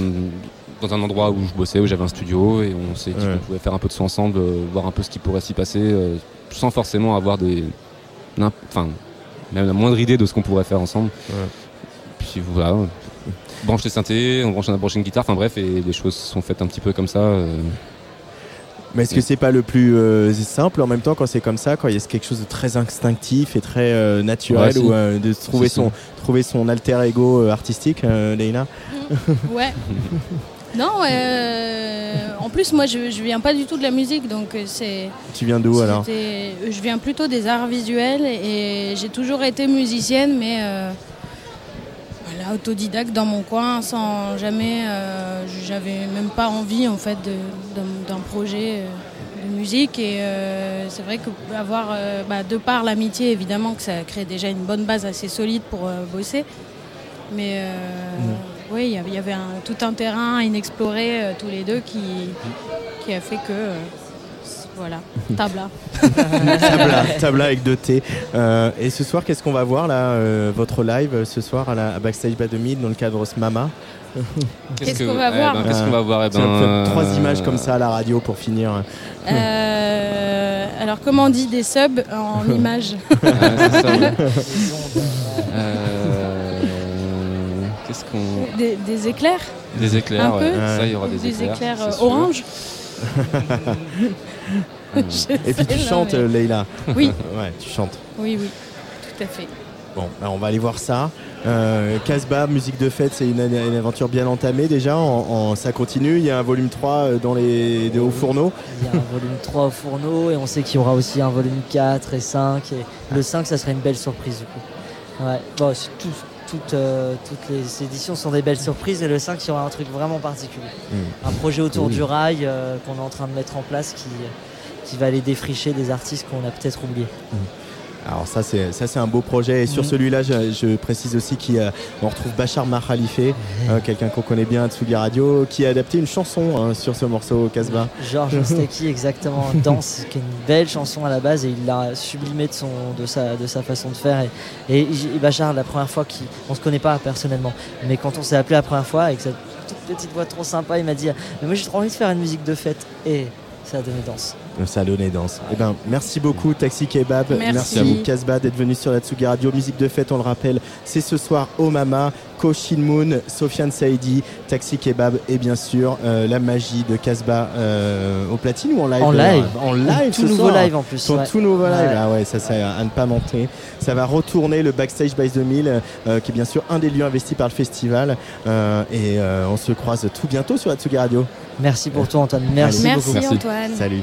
J: dans un endroit où je bossais, où j'avais un studio, et on s'est dit
A: Ouais.
J: qu'on pouvait faire un peu de son ensemble, euh, voir un peu ce qui pourrait s'y passer, euh, sans forcément avoir des. Enfin, même la moindre idée de ce qu'on pourrait faire ensemble.
A: Ouais.
J: Puis voilà, branche les synthés, on branche, on a branché une guitare, enfin bref, et les choses sont faites un petit peu comme ça. euh.
A: Mais est-ce que c'est pas le plus euh, simple en même temps quand c'est comme ça, quand il y a quelque chose de très instinctif et très euh, naturel
J: si.
A: ou euh, de trouver
J: Si, si.
A: son trouver son alter ego euh, artistique, euh, Leïla
K: Ouais. Non, euh, en plus, moi, je, je viens pas du tout de la musique, donc euh, c'est.
A: Tu viens d'où alors?
K: c'était- Je viens plutôt des arts visuels et j'ai toujours été musicienne, mais euh, voilà, autodidacte dans mon coin, sans jamais. euh, J'avais même pas envie, en fait, d'un projet euh, de musique. Et euh, c'est vrai que avoir, euh, bah, de par l'amitié, évidemment, que ça crée déjà une bonne base assez solide pour bosser. Mais oui, il y avait- un- tout un terrain inexploré tous les deux qui, qui a fait que. Voilà, tabla.
A: Tabla, Tabla avec deux T. Euh, et ce soir, qu'est-ce qu'on va voir là euh, Votre live euh, ce soir à, la, à Backstage 2000 dans le cadre Smama
K: Qu'est-ce qu'on va voir
J: ben, Qu'est-ce qu'on va voir Eh
A: va
J: ben,
A: Trois
J: euh,
A: images comme ça à la radio pour finir.
K: Euh, alors, comment on dit des subs en images?
J: Ouais, c'est ça, ouais. Euh, Qu'est-ce qu'on.
K: des, des éclairs?
J: Des éclairs,
K: Un
J: ouais.
K: peu
J: Ça, il y aura des,
K: Des
J: éclairs.
K: éclairs
J: c'est sûr.
K: orange?
A: Et puis tu chantes,
K: mais-
A: Leïla.
K: Oui.
A: ouais, tu chantes.
K: Oui, oui, tout à fait.
A: Bon, bah, on va aller voir ça. Euh, Casbah, musique de fête, c'est une, une aventure bien entamée déjà. En, en- ça continue. Il y a un volume 3 euh, dans les des hauts fourneaux.
H: Il y a un volume 3 au fourneau et on sait qu'il y aura aussi un volume 4 et 5. Et le 5, ça serait une belle surprise du coup. Ouais. Bon, c'est tout- toutes, euh, toutes les éditions sont des belles surprises et le 5, il y aura un truc vraiment particulier.
A: Mm.
H: Un projet autour du rail euh, qu'on est en train de mettre en place qui, qui va aller défricher des artistes qu'on a peut-être oubliés.
A: Alors ça c'est ça c'est un beau projet et sur celui-là je, je précise aussi qu'on retrouve Bachar Mahalife, euh, quelqu'un qu'on connaît bien à Tsugi Radio, qui a adapté une chanson hein, sur ce morceau Casbah.
H: Georges Steki, exactement, Danse, qui est une belle chanson à la base et il l'a sublimé de, son, de, sa, de sa façon de faire. Et, et, et Bachar, la première fois qu'on on se connaît pas personnellement, mais quand on s'est appelé la première fois avec cette toute petite voix trop sympa, il m'a dit Mais moi j'ai trop envie de faire une musique de fête. Et ça a donné danse.
A: Ça a donné danse. Eh ben, merci beaucoup Taxi Kebab,
H: Merci.
J: Merci à vous.
A: Casbah d'être venu sur la Tsugi Radio. Musique de fête, on le rappelle, c'est ce soir au Mama, Ko Shin Moon, Sofiane Saidi, Taxi Kebab et bien sûr euh, la magie de Casbah euh, au platine ou en live
H: En live.
A: En live
H: Tout
A: ce
H: nouveau
A: soir.
H: live en plus,
A: Son
H: ouais.
A: tout nouveau live.
H: Ouais.
A: Ah ouais, ça c'est à ne pas manquer. Ça va retourner le Backstage by 2000 euh, qui est bien sûr un des lieux investis par le festival Euh, et euh, on se croise tout bientôt sur la Tsugi Radio.
H: Merci pour toi, Antoine. Merci beaucoup.
K: Merci, Antoine.
A: Salut.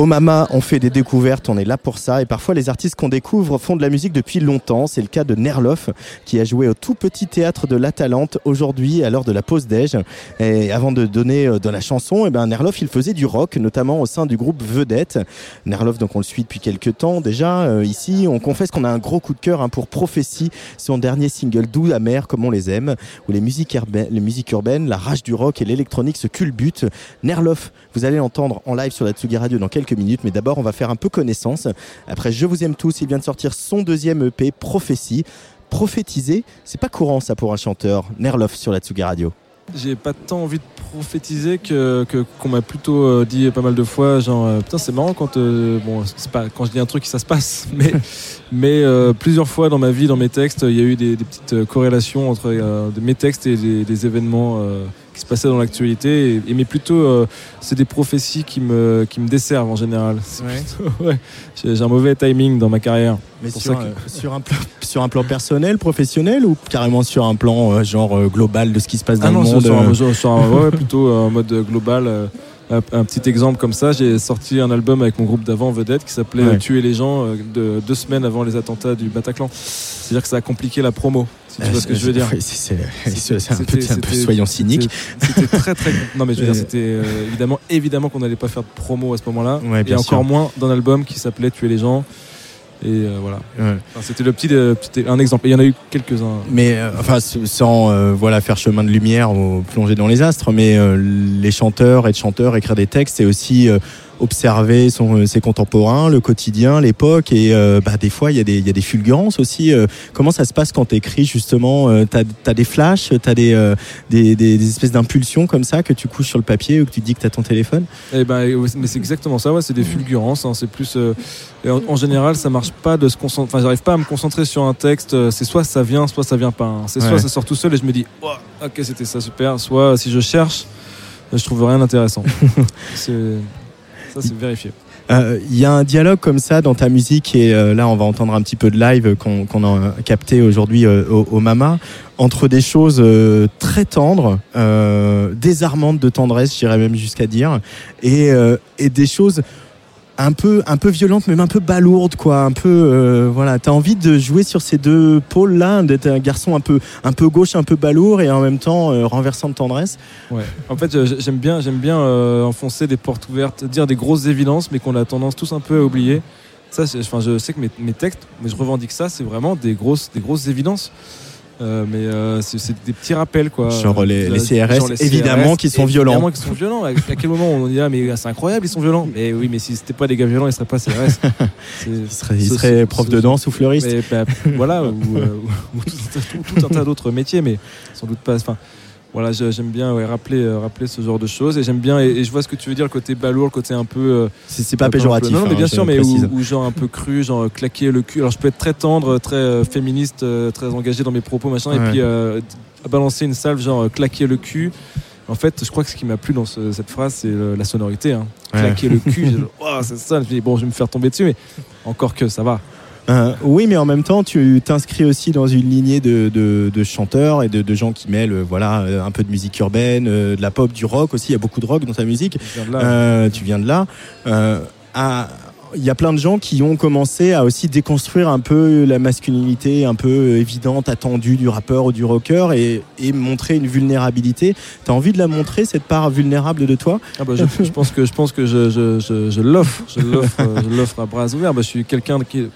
A: Au Mama, on fait des découvertes, on est là pour ça. Et parfois, les artistes qu'on découvre font de la musique depuis longtemps. C'est le cas de Nerloff, qui a joué au tout petit théâtre de La Talente aujourd'hui, à l'heure de la pause déj. Et avant de donner euh, de la chanson, eh ben, Nerloff, il faisait du rock, notamment au sein du groupe Vedette. Nerloff, donc, on le suit depuis quelques temps déjà. Euh, ici, on confesse qu'on a un gros coup de cœur hein, pour Prophétie, son dernier single doux, amer, comme on les aime, où les musiques, urbaines, les musiques urbaines, la rage du rock et l'électronique se culbutent. Nerloff, vous allez l'entendre en live sur la Tsugi Radio dans quelques minutes, mais d'abord on va faire un peu connaissance. Après Je vous aime tous, il vient de sortir son deuxième EP, Prophétie. Prophétiser, c'est pas courant ça pour un chanteur. Nerloff sur la Tsugi Radio.
L: J'ai pas tant envie de prophétiser que qu'on m'a plutôt euh, dit pas mal de fois genre euh, putain c'est marrant quand euh, bon c'est pas quand je dis un truc ça se passe mais mais plusieurs fois dans ma vie dans mes textes il y a eu des, petites corrélations entre mes textes et des, événements qui se passaient dans l'actualité et, et mais plutôt euh, c'est des prophéties qui me qui me desservent en général ouais. j'ai un mauvais timing dans ma carrière
A: Mais sur,
L: que-
A: euh, sur, un plan, sur un plan personnel, professionnel ou carrément sur un plan euh, genre euh, global de ce qui se passe dans
L: Ah non,
A: le monde
L: sur un, sur- sur un- ouais, ouais, plutôt en mode global. un, un petit exemple comme ça, j'ai sorti un album avec mon groupe d'avant, Vedette, qui s'appelait Tuer les gens de, deux semaines avant les attentats du Bataclan. C'est-à-dire que ça a compliqué la promo, tu vois ce que je veux dire.
A: c'est- un peu- un soyons cyniques.
L: C'était très très. Non mais je veux dire, c'était euh, évidemment évidemment qu'on n'allait pas faire de promo à ce moment-là,
A: Ouais,
L: et encore
A: sûr.
L: moins d'un album qui s'appelait Tuer les gens. Et euh, voilà.
A: Ouais.
L: Enfin, c'était le petit, euh, petit- un exemple. Et il y en a eu quelques-uns.
A: Mais euh, enfin, sans voilà faire chemin de lumière ou plonger dans les astres, mais les chanteurs et de chanteurs écrire des textes, c'est aussi observer son, euh, ses contemporains, le quotidien, l'époque, et euh, bah, des fois il y, a des- il y a des fulgurances aussi. euh, comment ça se passe quand tu écris justement euh, T'as as des flashs, t'as des, euh, des, des, des espèces d'impulsions comme ça que tu couches sur le papier ou que tu dis que t'as ton téléphone?
L: Eh ben, mais c'est exactement ça, ouais, c'est des fulgurances. hein, c'est plus. en, en général, ça marche pas de se concentrer. Enfin, j'arrive pas à me concentrer sur un texte. C'est soit ça vient, soit ça vient pas. hein. C'est soit
A: Ouais.
L: ça sort tout seul et je me dis, Oh, ok, c'était ça super. Soit si je cherche, je trouve rien d'intéressant. C'est-
A: Euh, Il y a un dialogue comme ça dans ta musique et euh, là on va entendre un petit peu de live qu'on a capté aujourd'hui euh, au, Mama. Entre des choses très tendres, désarmantes de tendresse, j'irais même jusqu'à dire, et des choses un peu un peu violentes, même un peu balourdes quoi, un peu euh, voilà. T'as envie de jouer sur ces deux pôles là, d'être un garçon un peu un peu gauche, un peu balourd et en même temps euh, renversant de tendresse.
L: En fait, j'aime bien, j'aime bien euh, enfoncer des portes ouvertes, dire des grosses évidences, mais qu'on a tendance tous un peu à oublier. Ça, enfin, je sais que mes, mes textes, mais je revendique ça, c'est vraiment des grosses, des grosses évidences. Euh, mais euh, c'est des petits rappels quoi.
A: Genre les-
L: Euh,
A: les CRS,
L: genre les
A: évidemment, qui sont violents.
L: Évidemment qui sont violents. À, quel moment on dit ah mais c'est incroyable ils sont violents. Mais oui mais si c'était pas des gars violents ils seraient pas CRS.
A: Il serait, il serait prof de danse ou fleuriste.
L: Mais, bah, voilà, ou, euh, ou- ou tout, tout- tout un tas d'autres métiers, mais sans doute pas. Enfin, voilà, j'aime bien ouais, rappeler, euh, rappeler ce genre de choses et j'aime bien, et, et je vois ce que tu veux dire, le côté balourd, le côté un peu. euh,
A: C'est- pas péjoratif,
L: Non, mais
A: hein,
L: bien sûr, mais où, où genre un peu cru, genre euh, claquer le cul. Alors je peux être très tendre, très féministe, très engagé dans mes propos, machin,
A: Ouais.
L: et puis euh, balancer une salve, genre claquer le cul. En fait, je crois que ce qui m'a plu dans ce- cette phrase, c'est la sonorité. Hein.
A: Ouais.
L: Claquer le cul, Ouah, c'est ça. Je me dis, bon, je vais me faire tomber dessus, mais encore que ça va.
A: Euh, oui, mais en même temps, tu t'inscris aussi dans une lignée de, de- de chanteurs et de, de gens qui mêlent euh, voilà, euh, un peu de musique urbaine, de la pop, du rock aussi. Il y a beaucoup de rock dans ta musique. Euh, tu viens de là. Euh, à- il y a plein de gens qui ont commencé à aussi déconstruire un peu la masculinité un peu évidente, attendue du rappeur ou du rocker et, et montrer une vulnérabilité. T'as envie de la montrer, cette part vulnérable de toi?
L: Ah bah, je, je pense que je pense que je, je, je, l'offre, je l'offre, à bras ouverts. Bah, je suis quelqu'un qui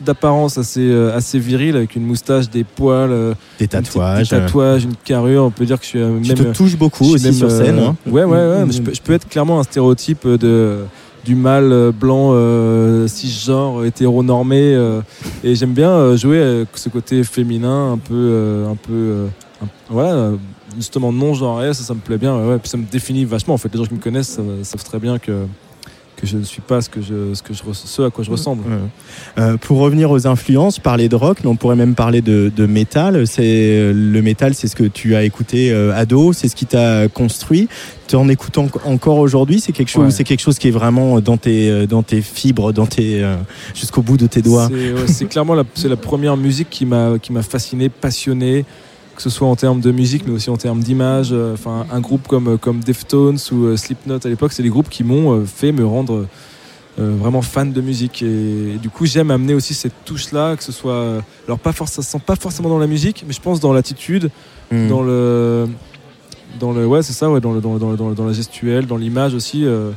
L: d'apparence assez euh, assez viril avec une moustache, des poils, euh,
A: Des
L: une
A: tatouages.
L: des tatouages, une carrure. On peut dire que je suis euh,
A: Tu
L: même.
A: te touches beaucoup aussi sur scène, hein.
L: Ouais ouais ouais. mais je, peux, je peux être clairement un stéréotype de du mâle blanc euh, cisgenre hétéronormé euh, et j'aime bien euh, jouer avec ce côté féminin un peu un peu un- voilà justement non genré ça ça me plaît bien ouais, ouais. puis ça me définit vachement en fait les gens qui me connaissent savent très bien que que je ne suis pas ce que je ce que je ce à quoi je ressemble.
A: Euh, pour revenir aux influences, parler de rock, mais on pourrait même parler de, de métal. C'est le métal, c'est ce que tu as écouté euh, ado, c'est ce qui t'a construit. Tu en écoutes en- encore aujourd'hui, c'est quelque chose,
L: Ouais.
A: c'est quelque chose qui est vraiment dans tes euh, dans tes fibres, dans tes euh, jusqu'au bout de tes doigts.
L: C'est ouais, clairement la, c'est la première musique qui m'a qui m'a fasciné, passionné. Que ce soit en termes de musique, mais aussi en termes d'image. Euh, Enfin, un groupe comme, comme Deftones ou euh, Slipknot à l'époque, c'est des groupes qui m'ont euh, fait me rendre euh, vraiment fan de musique. Et, et du coup, j'aime amener aussi cette touche-là, que ce soit. euh, Alors, pas ça se sent pas forcément dans la musique, mais je pense dans l'attitude,
A: Mm.
L: dans le. Dans le, ouais, c'est ça, ouais, dans, le, dans, le- dans, le- dans, la gestuelle, dans l'image aussi. euh,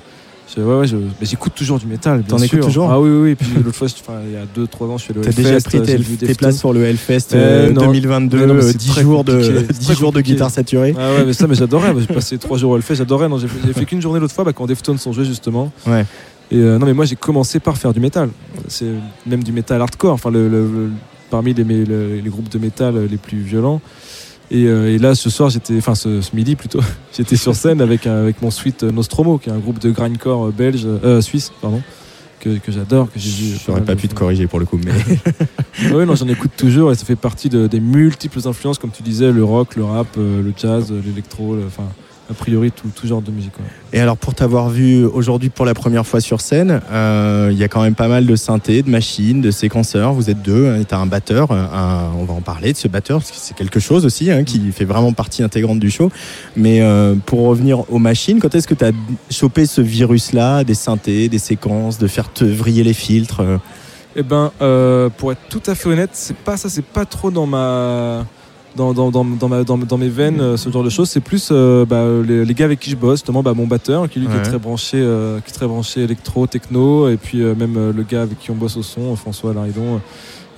L: ouais, ouais, je- mais j'écoute toujours du métal.
A: T'en écoutes toujours
L: Ah oui, oui, puis l'autre fois, il y a 2-3 ans, je suis allé au
A: T'as déjà pris
L: euh,
A: tes, places pour le Hellfest
L: Euh,
A: euh,
L: non.
A: 2022,
L: Mais non, c'est
A: 10
L: très
A: jours, de,
L: compliqué, c'est
A: 10
L: très
A: jours de guitare saturée.
L: Ah ouais, mais ça, mais j'adorais. J'ai passé trois jours au Hellfest, j'adorais. Non, j'ai fait qu'une journée l'autre fois bah, quand Deftones sont joués justement.
A: Ouais.
L: Et euh, non, mais moi j'ai commencé par faire du métal. C'est même du métal hardcore. Enfin, le, le- le- parmi les, mé- le- les groupes de métal les plus violents. Et, euh, et là, ce soir, j'étais, enfin ce, ce midi plutôt, j'étais sur scène avec, avec mon suite Nostromo, qui est un groupe de grindcore belge, euh, suisse, pardon, que, que j'adore, que j'ai vu.
A: J'aurais pas pu te corriger pour le coup, mais.
L: oui, non, j'en écoute toujours et ça fait partie de- des multiples influences, comme tu disais, le rock, le rap, euh, le jazz, l'électro, le- enfin, a priori tout, tout genre de musique. ouais.
A: Et alors pour t'avoir vu aujourd'hui pour la première fois sur scène, euh, il y a quand même pas mal de synthés, de machines, de séquenceurs. Vous êtes deux, hein, t'as un batteur. un- on va en parler de ce batteur parce que c'est quelque chose aussi hein, qui fait vraiment partie intégrante du show. Mais euh, pour revenir aux machines, quand est-ce que t'as chopé ce virus-là, des synthés, des séquences, de faire te vriller les filtres euh?
L: Eh ben, euh, pour être tout à fait honnête, c'est pas ça, c'est pas trop dans ma. Dans, dans, dans, dans, ma- dans- mes veines, euh, ce genre de choses, c'est plus euh, bah, les, les gars avec qui je bosse, notamment bah, mon batteur, qui lui qui est très branché, euh, qui est très branché électro, techno, et puis même le gars avec qui on bosse au son, François Laridon.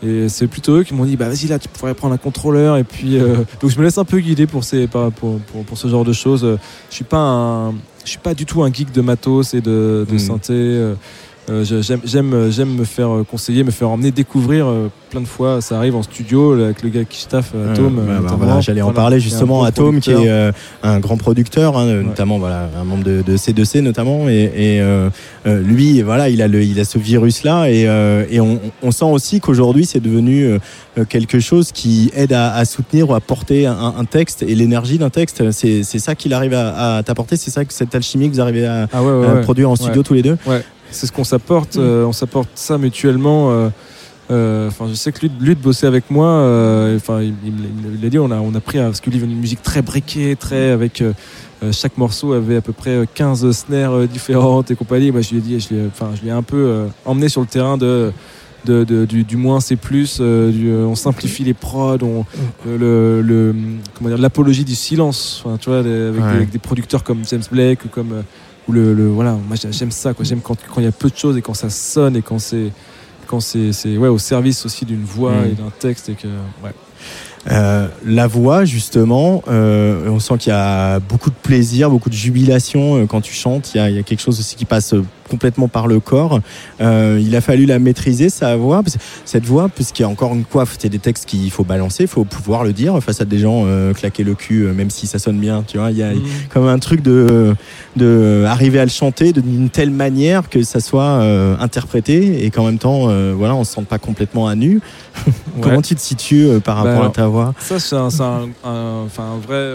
L: Et c'est plutôt eux qui m'ont dit bah vas-y là tu pourrais prendre un contrôleur et puis donc je me laisse un peu guider pour ces pour, pour, pour ce genre de choses. Je suis pas un je suis pas du tout un geek de matos et de, de
A: Mhm.
L: synthé. Euh, euh, j'aime j'aime j'aime me faire euh, conseiller, me faire emmener, découvrir euh, plein de fois. Ça arrive en studio avec le gars qui euh, Atom. Euh,
A: bah, voilà, J'allais en parler justement. Atom, qui est euh, un grand producteur, hein, notamment voilà, un membre de, de C2C notamment, et, et, euh, euh, lui, voilà, il a le, il a ce virus-là, et, euh, et on, on sent aussi qu'aujourd'hui, c'est devenu euh, euh, quelque chose qui aide à, à soutenir ou à porter un, un texte et l'énergie d'un texte. C'est c'est ça qu'il arrive à, à t'apporter. C'est ça que cette alchimie que vous arrivez à,
L: Ah ouais, ouais,
A: à produire en studio tous les deux.
L: C'est ce qu'on s'apporte. euh, on s'apporte ça mutuellement. euh, euh, Enfin, je sais que lui, lui de bosser avec moi. Enfin, il, il me l'a- il l'a dit. On a, on a pris parce que lui, une musique très briquée, très avec. chaque morceau avait à peu près euh, 15 snares différentes et compagnie. Moi, je lui ai dit, je l'ai, enfin, je l'ai un peu euh, emmené sur le terrain de. de- de- du, du moins c'est plus, euh, du, on simplifie les prods, on, euh, le, le- comment dire, l'apologie du silence, enfin, tu vois, avec,
A: Ouais.
L: des, avec des producteurs comme James Blake ou comme ou le, le- voilà moi j'a- j'aime ça quoi j'aime quand quand il y a peu de choses et quand ça sonne et quand c'est quand c'est c'est ouais au service aussi d'une voix
A: Mm.
L: et d'un texte et que ouais
A: Euh, la voix, justement, euh, on sent qu'il y a beaucoup de plaisir, beaucoup de jubilation euh, quand tu chantes. Il y, a, il y a quelque chose aussi qui passe complètement par le corps. Euh, il a fallu la maîtriser, sa voix. Cette voix, puisqu'il y a encore une coiffe, c'est des textes qu'il faut balancer, il faut pouvoir le dire face à des gens, euh, claquer le cul, euh, même si ça sonne bien. Tu vois, il y a
L: Mhm.
A: comme un truc de, de arriver à le chanter d'une telle manière que ça soit euh, interprété et qu'en même temps, voilà, on se sente pas complètement à nu. Comment tu te situes par
L: Bah
A: rapport à ta voix?
L: ça c'est un, c'est un- un- enfin, un vrai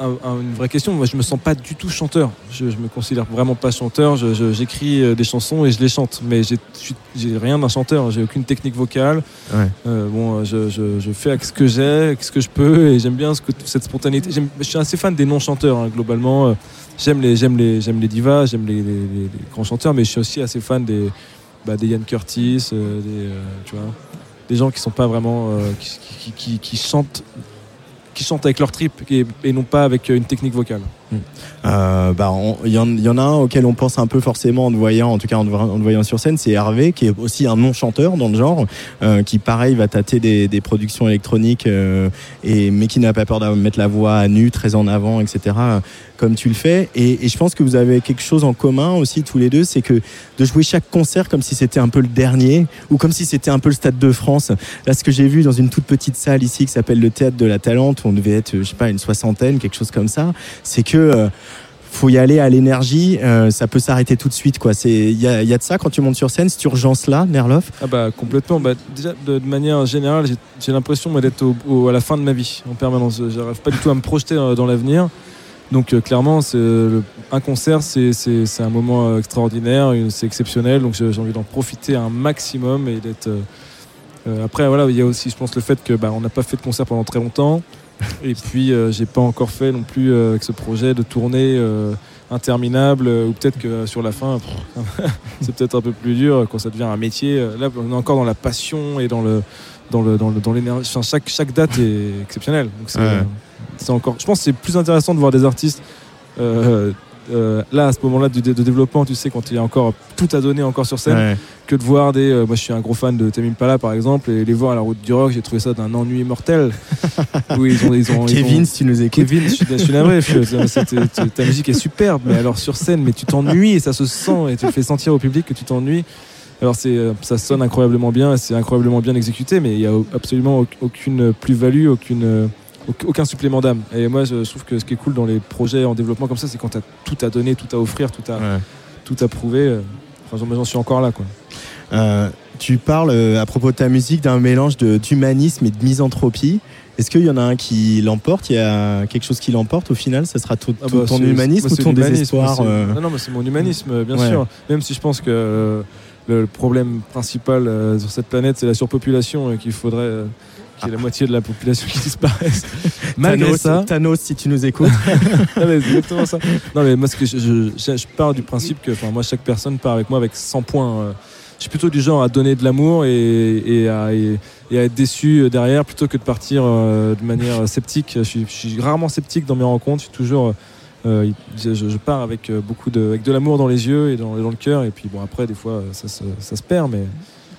L: un- un- une vraie question moi je me sens pas du tout chanteur je, je me considère vraiment pas chanteur Je- je- j'écris euh, des chansons et je les chante mais j'ai rien d'un chanteur j'ai aucune technique vocale
A: Ouais.
L: Euh, bon, euh, je, fais avec ce que j'ai, avec ce que je peux, et j'aime bien ce que, cette spontanéité. Je suis assez fan des non-chanteurs, hein, globalement. J'aime les, j'aime les, j'aime les divas, j'aime les, les- les- les grands chanteurs, mais je suis aussi assez fan des, bah, des Ian Curtis, euh, des, euh, tu vois, des gens qui sont pas vraiment, qui, qui- qui- qui chantent, qui chantent avec leur trip et, non pas avec euh, une technique vocale.
A: Euh, bah, il y, en- a un auquel on pense un peu forcément en te voyant, en tout cas en en te voyant sur scène, c'est Hervé, qui est aussi un non-chanteur dans le genre, euh, qui pareil va tâter des, productions électroniques, et, mais qui n'a pas peur de mettre la voix à nu, très en avant, etc., comme tu le fais. Et, je pense que vous avez quelque chose en commun aussi tous les deux, c'est que de jouer chaque concert comme si c'était un peu le dernier, ou comme si c'était un peu le Stade de France. Là, ce que j'ai vu dans une toute petite salle ici qui s'appelle le Théâtre de la Talente, où on devait être, je sais pas, une soixantaine, quelque chose comme ça, c'est que euh, faut y aller à l'énergie, euh, ça peut s'arrêter tout de suite. quoi. C'est Il y a, de ça quand tu montes sur scène, cette urgence-là, Nerloff?
L: Ah bah complètement. Bah, déjà de, manière générale, j'ai- l'impression d'être à la fin de ma vie en permanence. J'arrive pas du tout à me projeter dans, dans l'avenir. Donc euh, clairement, le- un concert, c'est un moment euh, extraordinaire, c'est exceptionnel. Donc j'ai envie d'en profiter un maximum et d'être euh, Euh, après, voilà, il y a aussi, je pense, le fait que bah, on n'a pas fait de concert pendant très longtemps. Et puis, euh, j'ai pas encore fait non plus euh, avec ce projet de tournée euh, interminable. euh, ou peut-être que sur la fin, c'est peut-être un peu plus dur quand ça devient un métier. Euh, Là, on est encore dans la passion et dans le dans le dans le- dans l'énergie. Chaque chaque date est exceptionnelle. C'est encore. Je pense que c'est plus intéressant de voir des artistes. euh, euh, là, à ce moment-là de, de développement, tu sais, quand il y a encore tout à donner encore sur scène,
A: Ouais.
L: que de voir des. euh, moi, je suis un gros fan de Tame Impala, par exemple, et les voir à la route du rock, j'ai trouvé ça d'un ennui mortel. où ils ont, ils ont, ils
A: Kevin,
L: ont-
A: si tu nous écoutes.
L: Kevin, je suis, je suis navré, ta musique est superbe, mais alors sur scène, mais tu t'ennuies et ça se sent et tu fais sentir au public que tu t'ennuies. Alors c'est, ça sonne incroyablement bien, c'est incroyablement bien exécuté, mais il n'y a absolument au- aucune plus-value, aucune, auc- aucun supplément d'âme. Et moi, je, trouve que ce qui est cool dans les projets en développement comme ça, c'est quand tu as tout à donner, tout à offrir, tout à,
A: Ouais.
L: tout à prouver. euh, Enfin, j'en- j'en suis encore là, quoi.
A: Euh, tu parles euh, à propos de ta musique d'un mélange de- d'humanisme et de misanthropie. Est-ce qu'il y en a un qui l'emporte? Il y a quelque chose qui l'emporte au final Ça sera tout,
L: Ah bah,
A: ton humanisme
L: moi,
A: ou ton désespoir euh,
L: Non, non, mais c'est mon humanisme, bien
A: Ouais.
L: sûr. Même si je pense que euh, le problème principal euh, sur cette planète, c'est la surpopulation et qu'il faudrait euh, qu'il y ait la moitié de la population qui disparaisse. Malgré
A: Thanos,
L: ça.
A: Thanos, si tu nous écoutes.
L: Non, mais exactement ça. Non, mais moi, ce que je, je, je- je pars du principe que moi, chaque personne part avec moi avec 100 points. euh. Je suis plutôt du genre à donner de l'amour et, et, à, et- et à être déçu derrière plutôt que de partir euh, de manière sceptique. Je suis, je suis rarement sceptique dans mes rencontres. Je suis toujours. euh, je, je- je pars avec beaucoup de, avec de l'amour dans les yeux et dans, le cœur. Et puis bon, après, des fois, ça, se- ça se perd, mais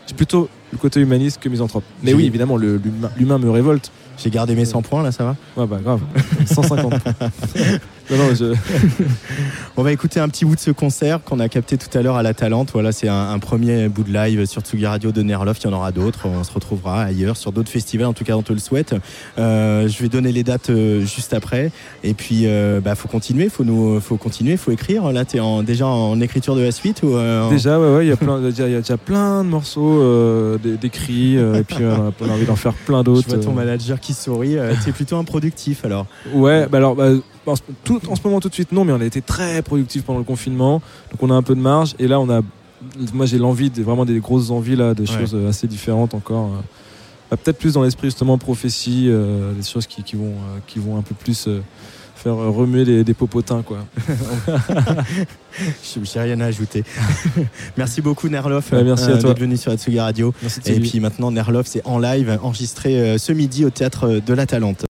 L: j'ai plutôt le côté humaniste que misanthrope. Mais oui, évidemment, l'humain me révolte.
A: J'ai gardé mes 100 points là, ça va
L: Ouais, bah grave. 150 points. Non, non, je-
A: On va écouter un petit bout de ce concert qu'on a capté tout à l'heure à la Talente. Voilà, c'est un, un premier bout de live sur Tsugi Radio de Nerloff. Il y en aura d'autres. On se retrouvera ailleurs sur d'autres festivals. En tout cas, on te le souhaite. Euh, je vais donner les dates euh, juste après. Et puis, euh, bah, faut continuer. Faut nous, faut continuer. Faut écrire. Là, t'es en, déjà en écriture de la suite ou euh, en-
L: Déjà, ouais, ouais, il y a plein, il y a- il y a déjà plein de morceaux d'é- d'écrits, et puis on a- envie d'en faire plein
A: Je
L: d'autres.
A: vois ton manager qui sourit. Euh, t'es plutôt improductif alors.
L: Ouais, bah alors, bah, en, ce, tout, en ce moment tout de suite non, mais on a été très productif pendant le confinement, donc on a un peu de marge, et là on a, moi j'ai l'envie, vraiment des grosses envies là, de
A: Ouais.
L: choses euh, assez différentes encore. euh. Bah, Peut-être plus dans l'esprit justement prophétie, euh, des choses qui, qui vont, euh, qui vont un peu plus euh, faire euh, remuer des, des popotins quoi.
A: Je- J'ai rien à ajouter. merci beaucoup Nerloff
L: Ouais, merci à toi.
A: d'être venu sur Atsugi Radio.
L: Merci
A: Et puis maintenant Nerloff c'est en live enregistré euh, ce midi au théâtre de la Talente.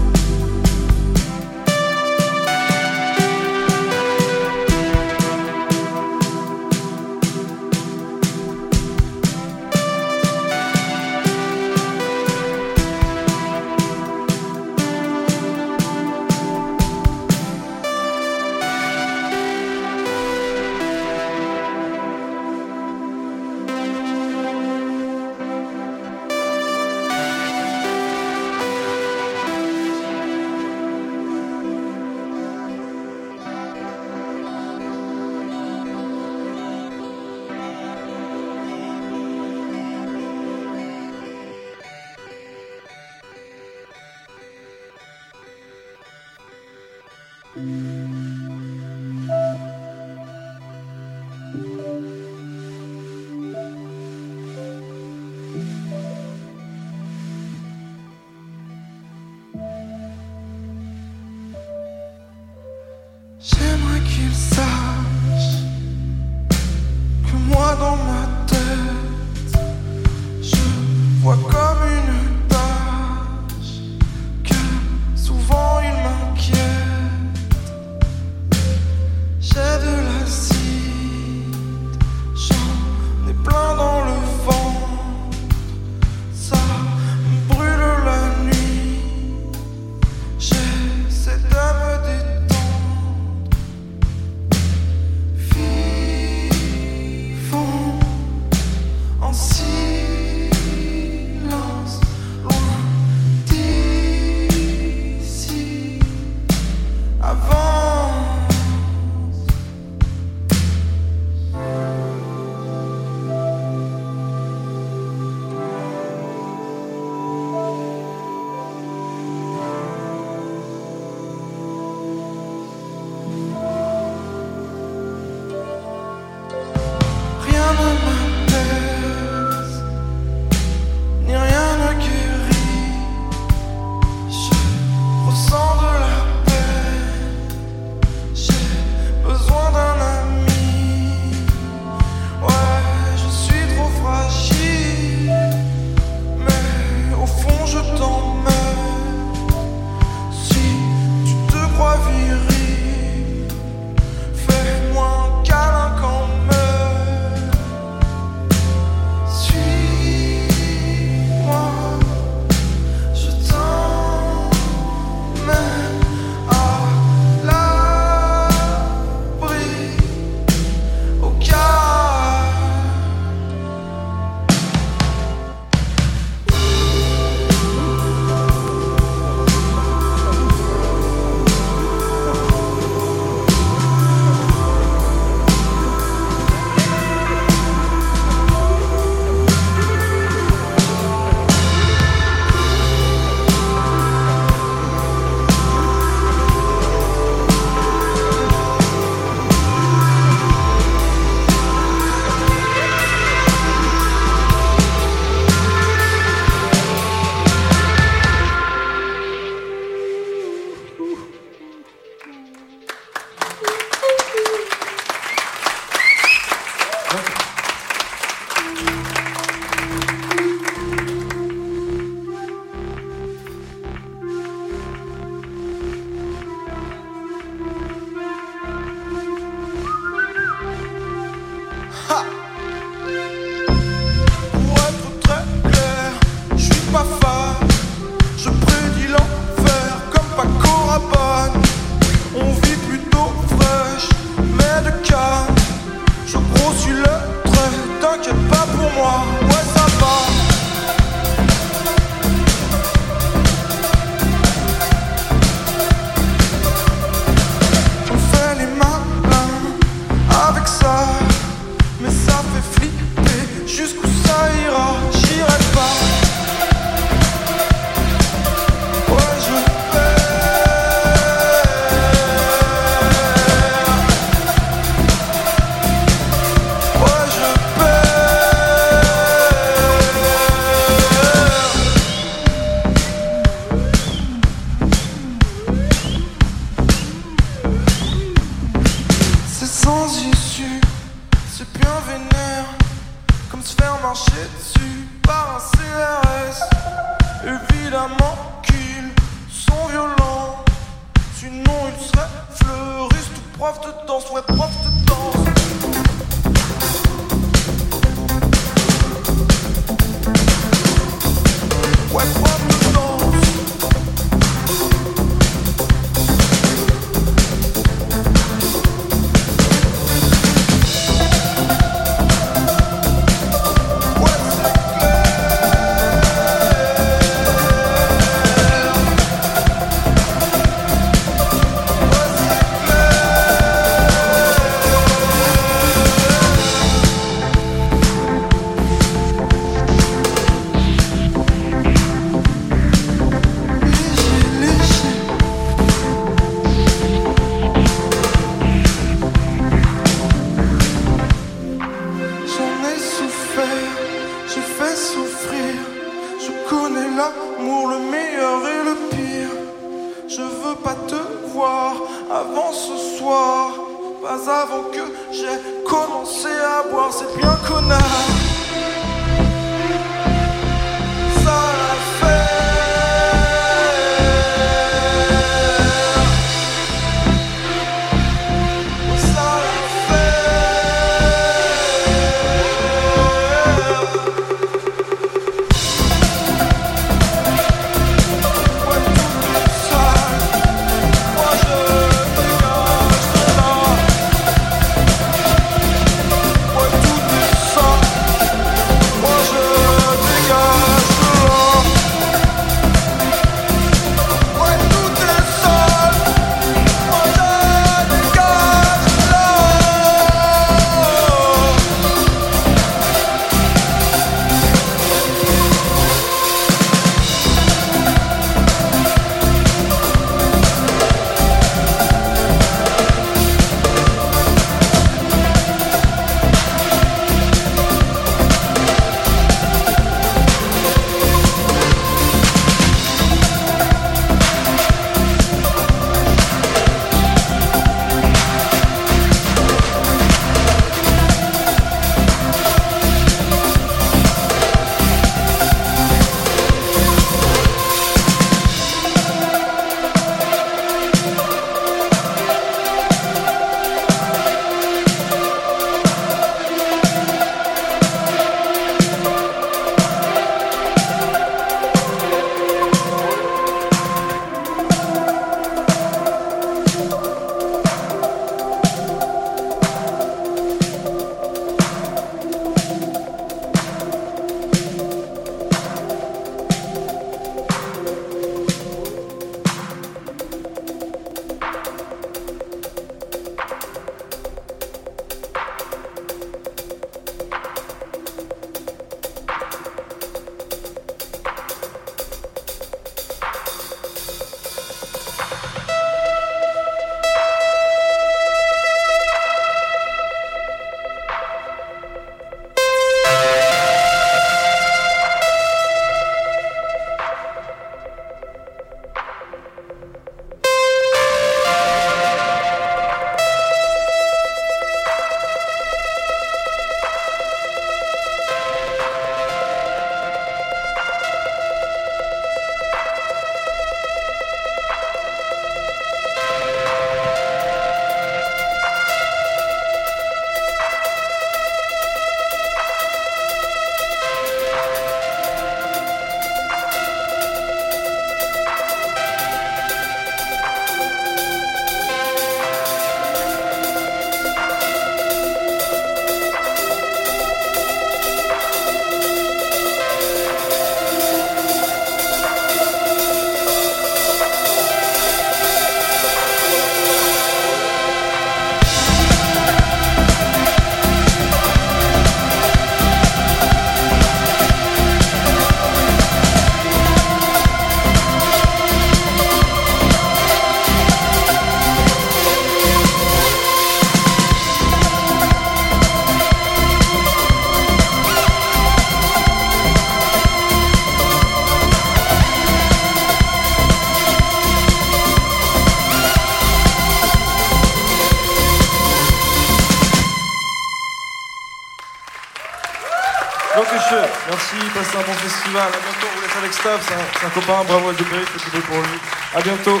M: Festival. À bientôt, on vous laisse avec Stav, c'est un, copain, bravo à Debris, c'est tout pour lui. À bientôt.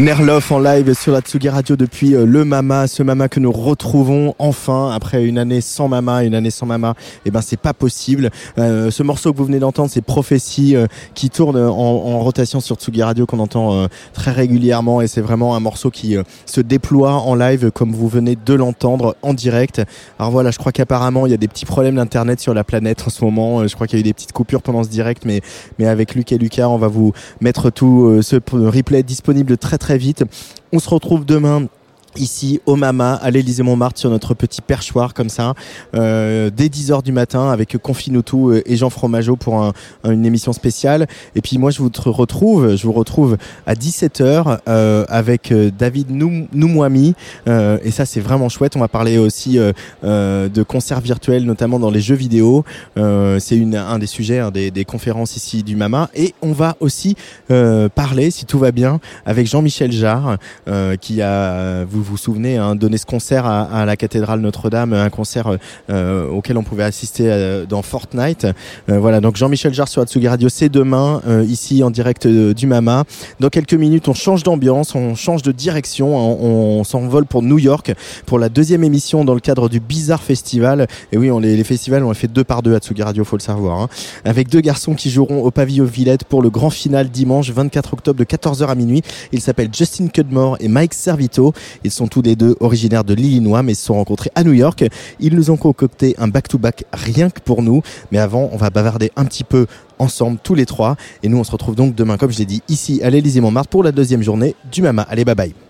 A: Nerloff en live sur la Tsugi Radio depuis euh, le Mama, ce Mama que nous retrouvons enfin après une année sans Mama, une année sans Mama. Et ben c'est pas possible. Euh, ce morceau que vous venez d'entendre, c'est Prophétie euh, qui tourne en, rotation sur Tsugi Radio qu'on entend très régulièrement et c'est vraiment un morceau qui se déploie en live comme vous venez de l'entendre en direct. Alors voilà, je crois qu'apparemment il y a des petits problèmes d'internet sur la planète en ce moment. Je crois qu'il y a eu des petites coupures pendant ce direct, mais mais avec Luc et Lucas, on va vous mettre tout ce replay disponible très très vite. On se retrouve demain ici au Mama à l'Élysée Montmartre sur notre petit perchoir comme ça euh, dès 10h du matin avec Confinutu et Jean Fromageau pour un, une émission spéciale. Et puis moi je vous retrouve je vous retrouve à 17h euh, avec euh, David Noumouami. Euh, et ça c'est vraiment chouette. On va parler aussi euh, euh, de concerts virtuels notamment dans les jeux vidéo. C'est un des sujets des, des, conférences ici du Mama. Et on va aussi parler si tout va bien avec Jean-Michel Jarre qui a vous vous vous souvenez, hein, donné ce concert à, la cathédrale Notre-Dame, un concert euh, auquel on pouvait assister euh, dans Fortnite. Euh, voilà, donc Jean-Michel Jarre sur Atsugi Radio, c'est demain, euh, ici en direct du Mama. Dans quelques minutes, on change d'ambiance, on change de direction, hein, on, s'envole pour New York pour la deuxième émission dans le cadre du Bizarre Festival. Et oui, on, les, festivals, on les fait deux par deux à Atsugi Radio, faut le savoir. Hein. Avec deux garçons qui joueront au pavillon Villette pour le grand final dimanche 24 octobre de 14h à minuit. Ils s'appellent Justin Cudmore et Mike Servito. Sont tous les deux originaires de l'Illinois, mais se sont rencontrés à New York. Ils nous ont concocté un back-to-back rien que pour nous. Mais avant, on va bavarder un petit peu ensemble, tous les trois. Et nous, on se retrouve donc demain, comme je l'ai dit, ici à l'Élysée Montmartre pour la deuxième journée du Mama. Allez, bye bye.